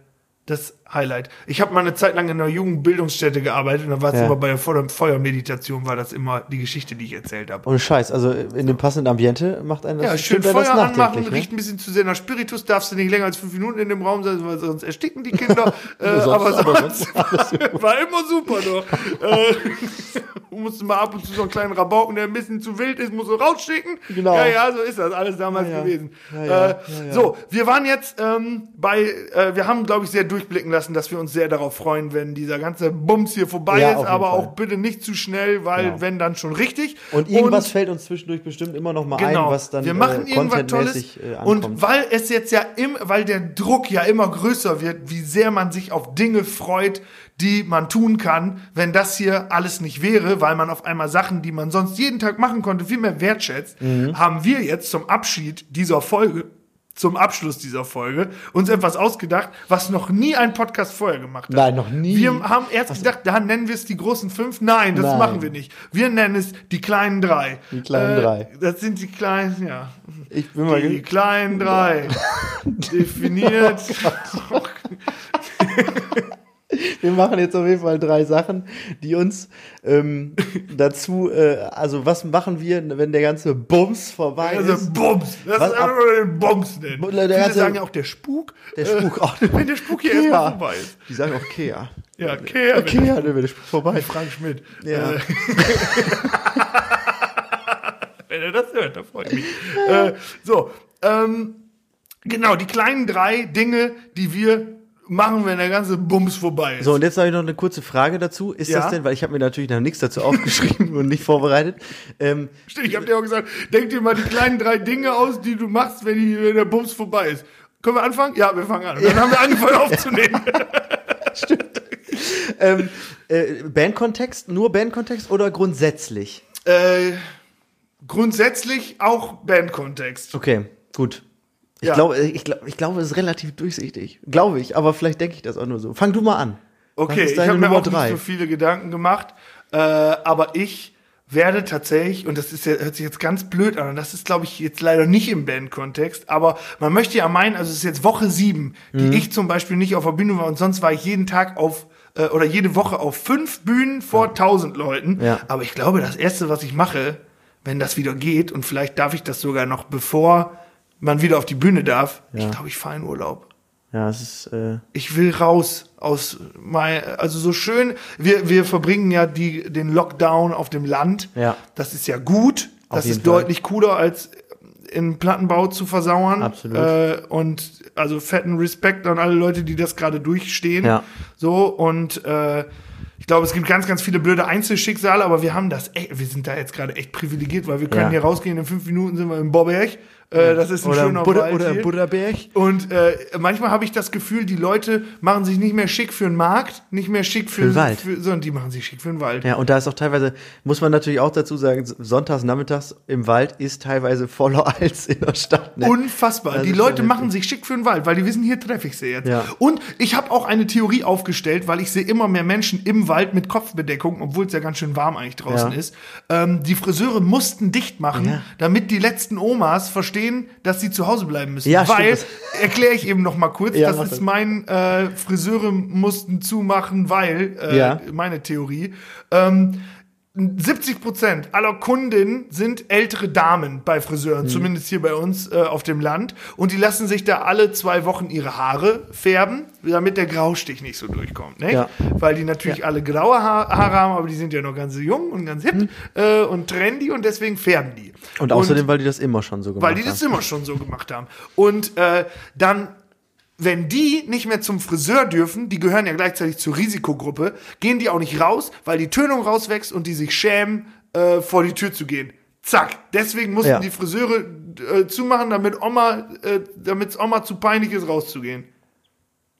das Highlight. Ich habe mal eine Zeit lang in einer Jugendbildungsstätte gearbeitet und da war es ja. immer bei der Feuermeditation, war das immer die Geschichte, die ich erzählt habe. Ohne Scheiß, also in dem passenden Ambiente macht einen das Ja, schön Feuer das anmachen, ne? riecht ein bisschen zu sehr nach Spiritus, darfst du nicht länger als fünf Minuten in dem Raum sein, weil sonst ersticken die Kinder. äh, aber, sonst war immer super doch. äh, musste mal ab und zu so einen kleinen Rabauken, der ein bisschen zu wild ist, musst du rausschicken. Genau. Ja, ja, so ist das alles damals ja, ja. gewesen. Äh, so, wir waren jetzt ähm, bei, äh, wir haben, glaube ich, sehr durchblicken lassen, dass wir uns sehr darauf freuen, wenn dieser ganze Bums hier vorbei ist, aber Fall. auch bitte nicht zu schnell, weil genau. wenn dann schon richtig. Und irgendwas und, fällt uns zwischendurch bestimmt immer noch mal genau, ein, was dann wir machen äh, irgendwas Tolles. Äh, und weil es jetzt ja im, weil der Druck ja immer größer wird, wie sehr man sich auf Dinge freut, die man tun kann, wenn das hier alles nicht wäre, weil man auf einmal Sachen, die man sonst jeden Tag machen konnte, viel mehr wertschätzt, mhm. haben wir jetzt zum Abschied dieser Folge zum Abschluss dieser Folge uns etwas ausgedacht, was noch nie ein Podcast vorher gemacht hat. Nein, noch nie. Wir haben erst was? gedacht, da nennen wir es die großen fünf. Nein, das Nein. machen wir nicht. Wir nennen es die kleinen drei. Die kleinen äh, drei. Das sind die kleinen, ja. Ich bin mal Die kleinen drei. Definiert. Oh wir machen jetzt auf jeden Fall drei Sachen, die uns ähm, dazu, äh, also was machen wir, wenn der ganze Bums vorbei also ist? Bums, das was, ist einfach den Bums nennen. Der Viele ganze, sagen ja auch der Spuk. Der Spuk äh, auch. wenn der Spuk hier erstmal vorbei ist. Die sagen auch Kea. Ja, Kea. Ja, Kea, wenn der Spuk vorbei ist. Frank Schmidt. Ja. Äh. wenn er das hört, da freut mich. äh, so, ähm, genau, die kleinen drei Dinge, die wir machen, wenn der ganze Bums vorbei ist. So, und jetzt habe ich noch eine kurze Frage dazu. Ist ja? das denn, weil ich habe mir natürlich noch nichts dazu aufgeschrieben und nicht vorbereitet. Ähm, Stimmt, ich habe dir auch gesagt, denk dir mal die kleinen drei Dinge aus, die du machst, wenn, die, wenn der Bums vorbei ist. Können wir anfangen? Ja, wir fangen an. Und dann ja. haben wir angefangen aufzunehmen. Stimmt. ähm, äh, Bandkontext, nur Bandkontext oder grundsätzlich? Äh, grundsätzlich auch Bandkontext. Okay, gut. Ich ja. glaube, ich, glaub, ich glaube, es ist relativ durchsichtig. Glaube ich, aber vielleicht denke ich das auch nur so. Fang du mal an. Okay, ich habe mir auch drei? nicht so viele Gedanken gemacht, äh, aber ich werde tatsächlich, und das ist ja, hört sich jetzt ganz blöd an, und das ist, glaube ich, jetzt leider nicht im Bandkontext, aber man möchte ja meinen, also es ist jetzt Woche sieben, die mhm. ich zum Beispiel nicht auf der Bühne war und sonst war ich jeden Tag auf äh, oder jede Woche auf fünf Bühnen vor tausend ja. Leuten. Ja. Aber ich glaube, das Erste, was ich mache, wenn das wieder geht, und vielleicht darf ich das sogar noch bevor man wieder auf die Bühne darf, ja. ich glaube, ich fahre in Urlaub. Ja, es ist. Äh ich will raus aus mein, also so schön. Wir wir verbringen ja die den Lockdown auf dem Land. Ja. Das ist ja gut. Auf das ist Fall. deutlich cooler als in Plattenbau zu versauern. Absolut. Äh, und also fetten Respekt an alle Leute, die das gerade durchstehen. Ja. So und äh, ich glaube, es gibt ganz, ganz viele blöde Einzelschicksale, aber wir haben das, ey, wir sind da jetzt gerade echt privilegiert, weil wir können ja. hier rausgehen, in fünf Minuten sind wir in Bobberg äh, das ist ein oder schöner Buddha, Wald Oder Buddhaberg. Und äh, manchmal habe ich das Gefühl, die Leute machen sich nicht mehr schick für einen Markt, nicht mehr schick für, für den Wald, für, sondern die machen sich schick für den Wald. Ja, und da ist auch teilweise, muss man natürlich auch dazu sagen, sonntags, nachmittags im Wald ist teilweise voller als in der Stadt. Ne? Unfassbar. Das die Leute machen sich schick für den Wald, weil die wissen, hier treffe ich sie jetzt. Ja. Und ich habe auch eine Theorie aufgestellt, weil ich sehe immer mehr Menschen im Wald mit Kopfbedeckung, obwohl es ja ganz schön warm eigentlich draußen ja. ist. Ähm, die Friseure mussten dicht machen, ja. damit die letzten Omas verstehen, dass sie zu zu Hause bleiben müssen. Ja, weil, erkläre ich eben noch mal kurz, ja, das ist das. mein äh, Friseure mussten zumachen, weil, äh, ja. meine Theorie. Ähm, 70 Prozent aller Kundinnen sind ältere Damen bei Friseuren, mhm. zumindest hier bei uns äh, auf dem Land. Und die lassen sich da alle zwei Wochen ihre Haare färben, damit der Graustich nicht so durchkommt. Ne? Ja. Weil die natürlich ja. alle graue ha Haare haben, aber die sind ja noch ganz jung und ganz hip mhm. äh, und trendy und deswegen färben die. Und außerdem, und, weil die das immer schon so gemacht haben. Weil die das immer schon so gemacht haben. Und äh, dann wenn die nicht mehr zum Friseur dürfen, die gehören ja gleichzeitig zur Risikogruppe, gehen die auch nicht raus, weil die Tönung rauswächst und die sich schämen, äh, vor die Tür zu gehen. Zack. Deswegen mussten ja. die Friseure äh, zumachen, damit Oma, äh, damit es Oma zu peinlich ist, rauszugehen.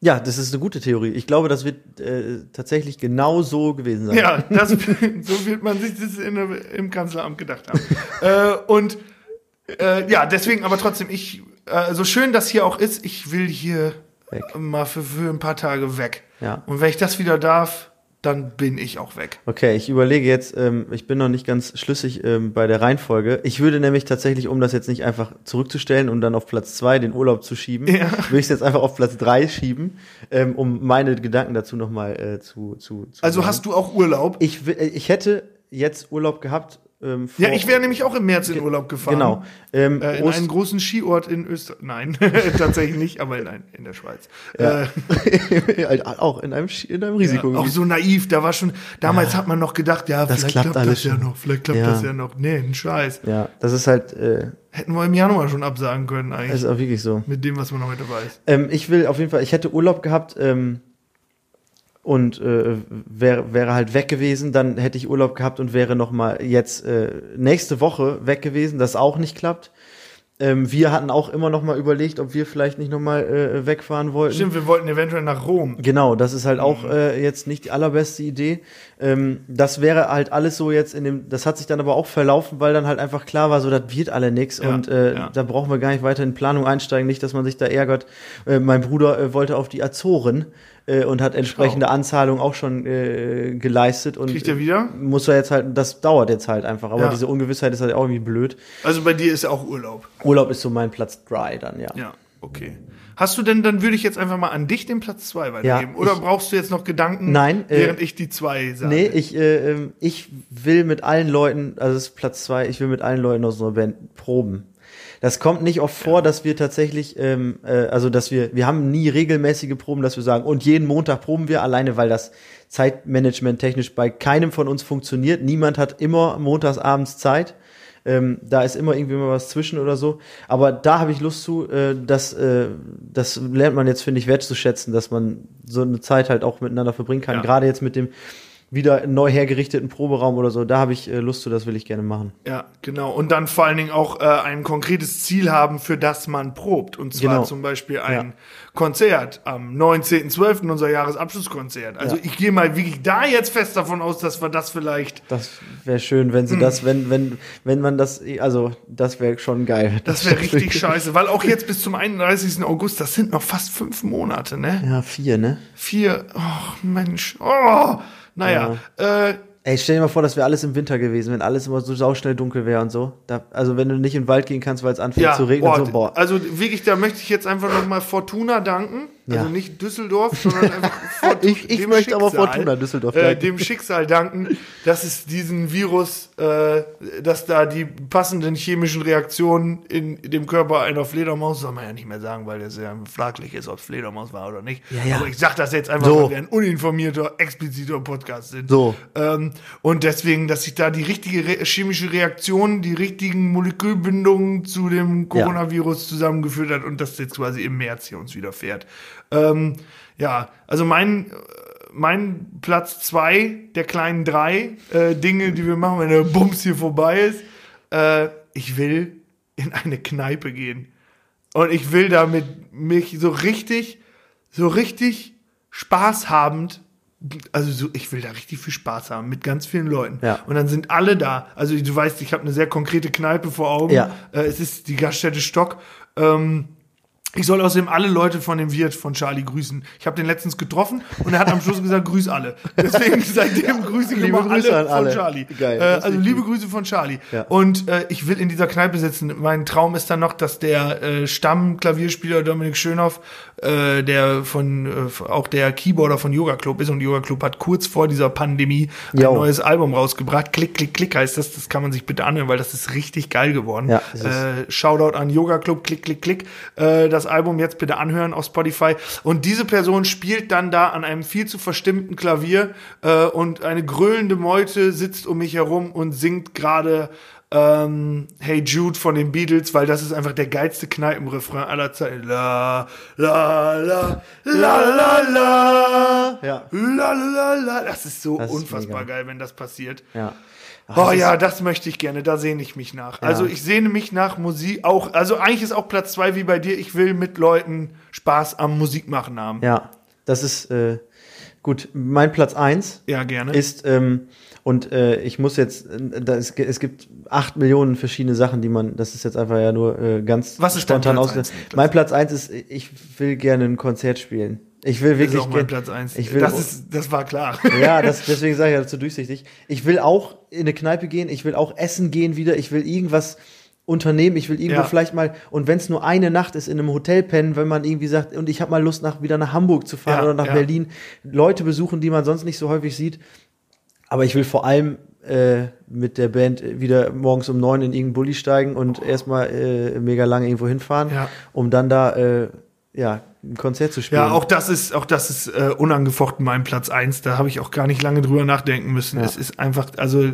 Ja, das ist eine gute Theorie. Ich glaube, das wird äh, tatsächlich genau so gewesen sein. Ja, das, so wird man sich das in, im Kanzleramt gedacht haben. äh, und äh, ja, deswegen aber trotzdem, ich äh, so schön das hier auch ist, ich will hier weg. mal für, für ein paar Tage weg. Ja. Und wenn ich das wieder darf, dann bin ich auch weg. Okay, ich überlege jetzt, ähm, ich bin noch nicht ganz schlüssig ähm, bei der Reihenfolge. Ich würde nämlich tatsächlich, um das jetzt nicht einfach zurückzustellen und dann auf Platz zwei den Urlaub zu schieben, ja. würde ich es jetzt einfach auf Platz drei schieben, ähm, um meine Gedanken dazu nochmal äh, zu, zu, zu. Also sagen. hast du auch Urlaub? Ich, ich hätte jetzt Urlaub gehabt ähm, ja, ich wäre nämlich auch im März in Urlaub gefahren. Genau. Ähm, äh, in einen großen Skiort in Österreich. Nein, tatsächlich nicht, aber in, ein, in der Schweiz. Ja. Äh, auch in einem, in einem Risiko. Ja, auch so naiv. Da war schon, damals ja. hat man noch gedacht, ja, das vielleicht klappt, klappt das ja noch, vielleicht klappt das ja noch. Nee, ein Scheiß. Ja, das ist halt. Äh, Hätten wir im Januar schon absagen können eigentlich. Das ist auch wirklich so. Mit dem, was man heute weiß. Ähm, ich will auf jeden Fall, ich hätte Urlaub gehabt, ähm, und äh, wäre wäre halt weg gewesen, dann hätte ich Urlaub gehabt und wäre noch mal jetzt äh, nächste Woche weg gewesen, das auch nicht klappt. Ähm, wir hatten auch immer noch mal überlegt, ob wir vielleicht nicht noch mal äh, wegfahren wollten. Stimmt, wir wollten eventuell nach Rom. Genau, das ist halt mhm. auch äh, jetzt nicht die allerbeste Idee. Ähm, das wäre halt alles so jetzt in dem, das hat sich dann aber auch verlaufen, weil dann halt einfach klar war, so das wird alle nix ja, und äh, ja. da brauchen wir gar nicht weiter in Planung einsteigen, nicht, dass man sich da ärgert. Äh, mein Bruder äh, wollte auf die Azoren äh, und hat entsprechende Schau. Anzahlungen auch schon äh, geleistet. Und Kriegt er wieder? Muss er jetzt halt, das dauert jetzt halt einfach. Aber ja. diese Ungewissheit ist halt auch irgendwie blöd. Also bei dir ist ja auch Urlaub. Urlaub ist so mein Platz 3 dann, ja. Ja, okay. Hast du denn, dann würde ich jetzt einfach mal an dich den Platz 2 weitergeben. Ja, Oder ich, brauchst du jetzt noch Gedanken, nein, äh, während ich die 2 sage? Nee, ich, äh, ähm, ich will mit allen Leuten, also das ist Platz 2, ich will mit allen Leuten aus unserer Band proben. Das kommt nicht oft vor, ja. dass wir tatsächlich, ähm, äh, also dass wir, wir haben nie regelmäßige Proben, dass wir sagen, und jeden Montag proben wir, alleine weil das Zeitmanagement technisch bei keinem von uns funktioniert. Niemand hat immer montagsabends Zeit. Ähm, da ist immer irgendwie mal was zwischen oder so. Aber da habe ich Lust zu, äh, dass äh, das lernt man jetzt, finde ich, wertzuschätzen, dass man so eine Zeit halt auch miteinander verbringen kann. Ja. Gerade jetzt mit dem wieder neu hergerichteten Proberaum oder so. Da habe ich äh, Lust zu, das will ich gerne machen. Ja, genau. Und dann vor allen Dingen auch äh, ein konkretes Ziel haben, für das man probt. Und zwar Genau. zum Beispiel ein Ja. Konzert am 19.12., unser Jahresabschlusskonzert. Also Ja. ich gehe mal wirklich da jetzt fest davon aus, dass wir das vielleicht, Das wäre schön, wenn sie Hm. das, wenn, wenn, wenn man das, also das wäre schon geil. das wäre richtig scheiße. Weil auch jetzt bis zum 31. August, das sind noch fast fünf Monate, ne? Ja, vier, ne? Vier, oh Mensch, oh, naja, äh, Ey, stell dir mal vor, das wäre alles im Winter gewesen, wenn alles immer so sauschnell dunkel wäre und so. Da, also wenn du nicht in den Wald gehen kannst, weil es anfängt Ja, zu regnen, boah, so, boah. also wirklich, da möchte ich jetzt einfach nochmal Fortuna danken. Ja. Also nicht Düsseldorf, sondern einfach Fortu Ich- ich dem möchte aber Schicksal, Fortuna Düsseldorf Äh, danken. dem Schicksal danken, dass es diesen Virus, äh, dass da die passenden chemischen Reaktionen in dem Körper einer Fledermaus, soll man ja nicht mehr sagen, weil das ja fraglich ist, ob es Fledermaus war oder nicht. Ja, ja. Aber ich sag das jetzt einfach, So. weil wir ein uninformierter, expliziter Podcast sind. So. Ähm, und deswegen, dass sich da die richtige re chemische Reaktion, die richtigen Molekülbindungen zu dem Coronavirus zusammengeführt hat und das jetzt quasi im März hier uns widerfährt. Ähm, ja, also mein, mein Platz zwei der kleinen drei äh, Dinge, die wir machen, wenn der Bums hier vorbei ist, äh, ich will in eine Kneipe gehen. Und ich will damit mich so richtig, so richtig spaßhabend, also so, ich will da richtig viel Spaß haben mit ganz vielen Leuten. Ja. Und dann sind alle da. Also du weißt, ich habe eine sehr konkrete Kneipe vor Augen. Ja. Äh, es ist die Gaststätte Stock. Ähm, ich soll außerdem alle Leute von dem Wirt von Charlie grüßen. Ich habe den letztens getroffen und er hat am Schluss gesagt, grüß alle. Deswegen seitdem grüße ich Liebe immer Grüße alle an alle. von Charlie. Geil, Äh, also liebe Grüße von Charlie. Ja. Und äh, ich will in dieser Kneipe sitzen. Mein Traum ist dann noch, dass der äh, Stammklavierspieler Dominik Schönhoff, äh, der von äh, auch der Keyboarder von Yoga Club ist und Yoga Club hat kurz vor dieser Pandemie ein Jo. neues Album rausgebracht. Klick, klick, klick heißt das. Das kann man sich bitte anhören, weil das ist richtig geil geworden. Ja, äh, Shoutout an Yoga Club, klick, klick, klick. Äh, das Album jetzt bitte anhören auf Spotify. Und diese Person spielt dann da an einem viel zu verstimmten Klavier äh, und eine gröhlende Meute sitzt um mich herum und singt gerade ähm, Hey Jude von den Beatles, weil das ist einfach der geilste Kneipenrefrain aller Zeiten. La, la, la, la, la, la. Ja. La, la, la. Das ist so Das ist unfassbar mega. geil, wenn das passiert. Ja. Oh das ja, das möchte ich gerne, da sehne ich mich nach. Also ich sehne mich nach Musik auch, also eigentlich ist auch Platz zwei wie bei dir, ich will mit Leuten Spaß am Musikmachen haben. Ja, das ist äh, gut. Mein Platz eins Ja, gerne. ist, ähm, und äh, ich muss jetzt, äh, da es, es gibt acht Millionen verschiedene Sachen, die man, das ist jetzt einfach ja nur äh, ganz Was ist spontan Niklas? Mein Platz eins ist, ich will gerne ein Konzert spielen. Ich will das ist wirklich auch mein Platz eins. Ich will das, ist, das war klar. ja, das, deswegen sage ich ja zu durchsichtig. Ich will auch in eine Kneipe gehen, ich will auch essen gehen wieder, ich will irgendwas unternehmen, ich will irgendwo Ja. vielleicht mal, und wenn es nur eine Nacht ist, in einem Hotel pennen, wenn man irgendwie sagt, und ich habe mal Lust, nach, wieder nach Hamburg zu fahren Ja, oder nach ja. Berlin, Leute besuchen, die man sonst nicht so häufig sieht. Aber ich will vor allem äh, mit der Band wieder morgens um neun in irgendeinen Bulli steigen und erstmal äh, mega lange irgendwo hinfahren, um dann da äh, ja, ein Konzert zu spielen. Ja, auch das ist, auch das ist äh, unangefochten mein Platz eins. Da habe ich auch gar nicht lange drüber nachdenken müssen. Ja. Es ist einfach, also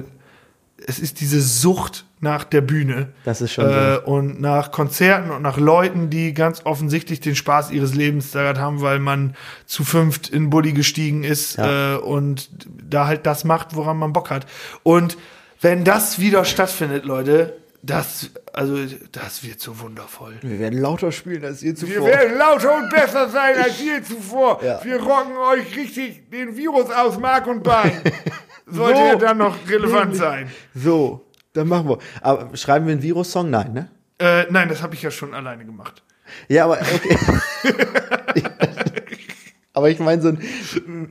es ist diese Sucht nach der Bühne. Das ist schon äh, so. Und nach Konzerten und nach Leuten, die ganz offensichtlich den Spaß ihres Lebens daran haben, weil man zu fünft in Bulli gestiegen ist Ja. äh, und da halt das macht, woran man Bock hat. Und wenn das wieder stattfindet, Leute, das, also, das wird so wundervoll. Wir werden lauter spielen als je Wir zuvor. werden lauter und besser sein als je zuvor. Ja. Wir rocken euch richtig den Virus aus Mark und Bein. Sollte So. er dann noch relevant sein. So, dann machen wir. Aber schreiben wir einen Virus-Song? Nein, ne? Äh, nein, das habe ich ja schon alleine gemacht. Ja, aber okay. aber ich meine so ein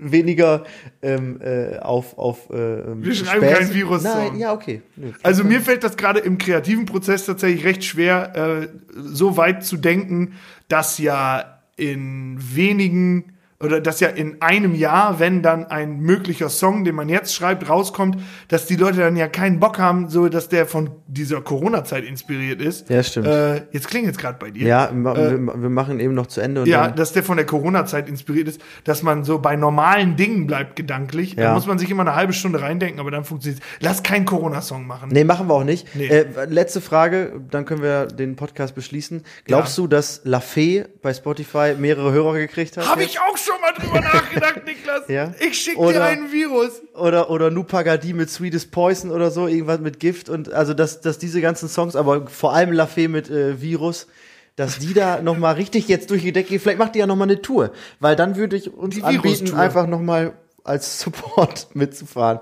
weniger ähm, äh, auf auf äh, Wir schreiben keinen Virus-Song. Nein, ja okay. Nö. Also mir fällt das gerade im kreativen Prozess tatsächlich recht schwer, äh, so weit zu denken, dass ja in wenigen oder dass ja in einem Jahr, wenn dann ein möglicher Song, den man jetzt schreibt, rauskommt, dass die Leute dann ja keinen Bock haben, so dass der von dieser Corona-Zeit inspiriert ist. Ja, stimmt. Äh, jetzt klingt es gerade bei dir. Ja, ma- wir, machen eben noch zu Ende Ja, dass der von der Corona-Zeit inspiriert ist, dass man so bei normalen Dingen bleibt gedanklich. Da Ja. muss man sich immer eine halbe Stunde reindenken, aber dann funktioniert Lass keinen Corona-Song machen. Nee, machen wir auch nicht. Nee. Äh, letzte Frage, dann können wir den Podcast beschließen. Glaubst Ja. du, dass La Fee bei Spotify mehrere Hörer gekriegt hat? Habe jetzt? ich auch schon mal drüber nachgedacht, Niklas. Ja? Ich schicke dir einen Virus. Oder, oder Nupagadi mit Sweetest Poison oder so, irgendwas mit Gift und also dass, dass diese ganzen Songs, aber vor allem La Fee mit äh, Virus, dass die da nochmal richtig jetzt durch die Decke gehen. Vielleicht macht die ja nochmal eine Tour, weil dann würde ich uns Die anbieten, einfach nochmal als Support mitzufahren.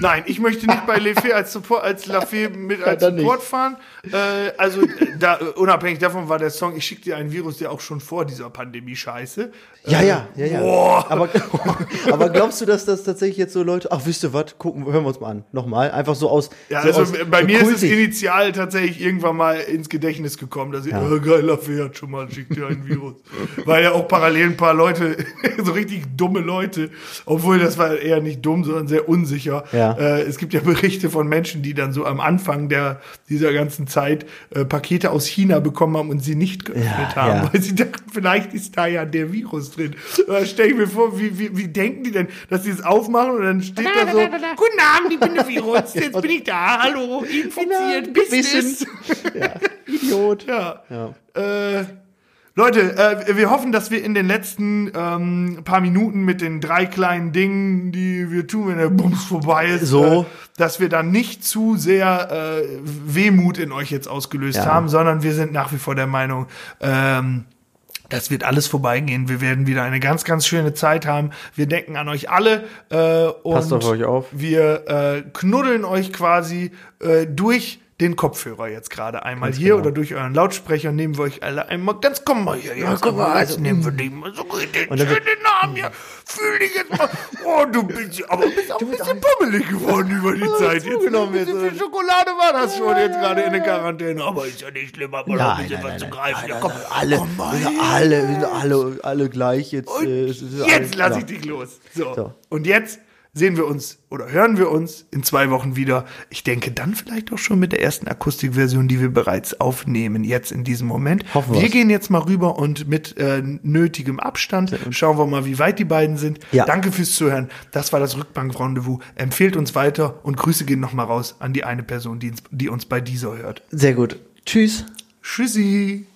Nein, ich möchte nicht bei Lefebvre als Support, als Lafayette mit als. Support fahren. Äh, also da, unabhängig davon war der Song, ich schicke dir ein Virus, der auch schon vor dieser Pandemie scheiße. Ja, ja, ja, ja. Boah. Aber, aber glaubst du, dass das tatsächlich jetzt so Leute, ach, wisst ihr was, gucken, hören wir uns mal an. Nochmal, einfach so aus. Ja, so also aus, bei mir ist es kultig. initial tatsächlich irgendwann mal ins Gedächtnis gekommen, dass ich, oh, geil, Lafayette hat schon mal, schickt dir ein Virus. Weil ja auch parallel ein paar Leute, so richtig dumme Leute, obwohl das war eher nicht dumm, sondern sehr unsicher. Ja. Äh, es gibt ja Berichte von Menschen, die dann so am Anfang der, dieser ganzen Zeit äh, Pakete aus China bekommen haben und sie nicht geöffnet Ja, haben, ja. weil sie dachten, vielleicht ist da ja der Virus drin. Da stelle ich mir vor, wie, wie, wie denken die denn, dass sie es aufmachen und dann steht da so, guten Abend, ich bin der Virus, jetzt bin ich da, hallo, infiziert, Business. Ja, Idiot. Ja. Ja. Äh, Leute, äh, wir hoffen, dass wir in den letzten ähm, paar Minuten mit den drei kleinen Dingen, die wir tun, wenn der Bums vorbei ist, So. äh, dass wir dann nicht zu sehr äh, Wehmut in euch jetzt ausgelöst Ja. haben, sondern wir sind nach wie vor der Meinung, ähm, das wird alles vorbeigehen. Wir werden wieder eine ganz, ganz schöne Zeit haben. Wir denken an euch alle äh, und Passt auf euch auf. wir äh, knuddeln euch quasi äh, durch den Kopfhörer jetzt gerade einmal hier genau. oder durch euren Lautsprecher nehmen wir euch alle einmal ganz komm mal hier jetzt guck mal, also, nehmen wir dich mal so richtig Und dann schön den Namen hier fühl dich jetzt mal oh du bist aber bist auch ein bisschen pummelig geworden über die Zeit jetzt zugenommen ein bisschen viel Schokolade war das schon jetzt gerade in der Quarantäne aber ist ja nicht schlimm aber noch ein bisschen was zu greifen ja, komm, alle, komm mal wir alle, wir sind alle, alle gleich jetzt. äh, Jetzt lasse ja. ich dich los. So. So. Und jetzt sehen wir uns oder hören wir uns in zwei Wochen wieder. Ich denke dann vielleicht auch schon mit der ersten Akustikversion, die wir bereits aufnehmen, jetzt in diesem Moment. Hoffen wir wir's. gehen jetzt mal rüber und mit äh, nötigem Abstand schauen wir mal, wie weit die beiden sind. Ja. Danke fürs Zuhören. Das war das Rückbank-Rendezvous. Empfehlt uns weiter und Grüße gehen nochmal raus an die eine Person, die, uns- die uns bei dieser hört. Sehr gut. Tschüss. Tschüssi.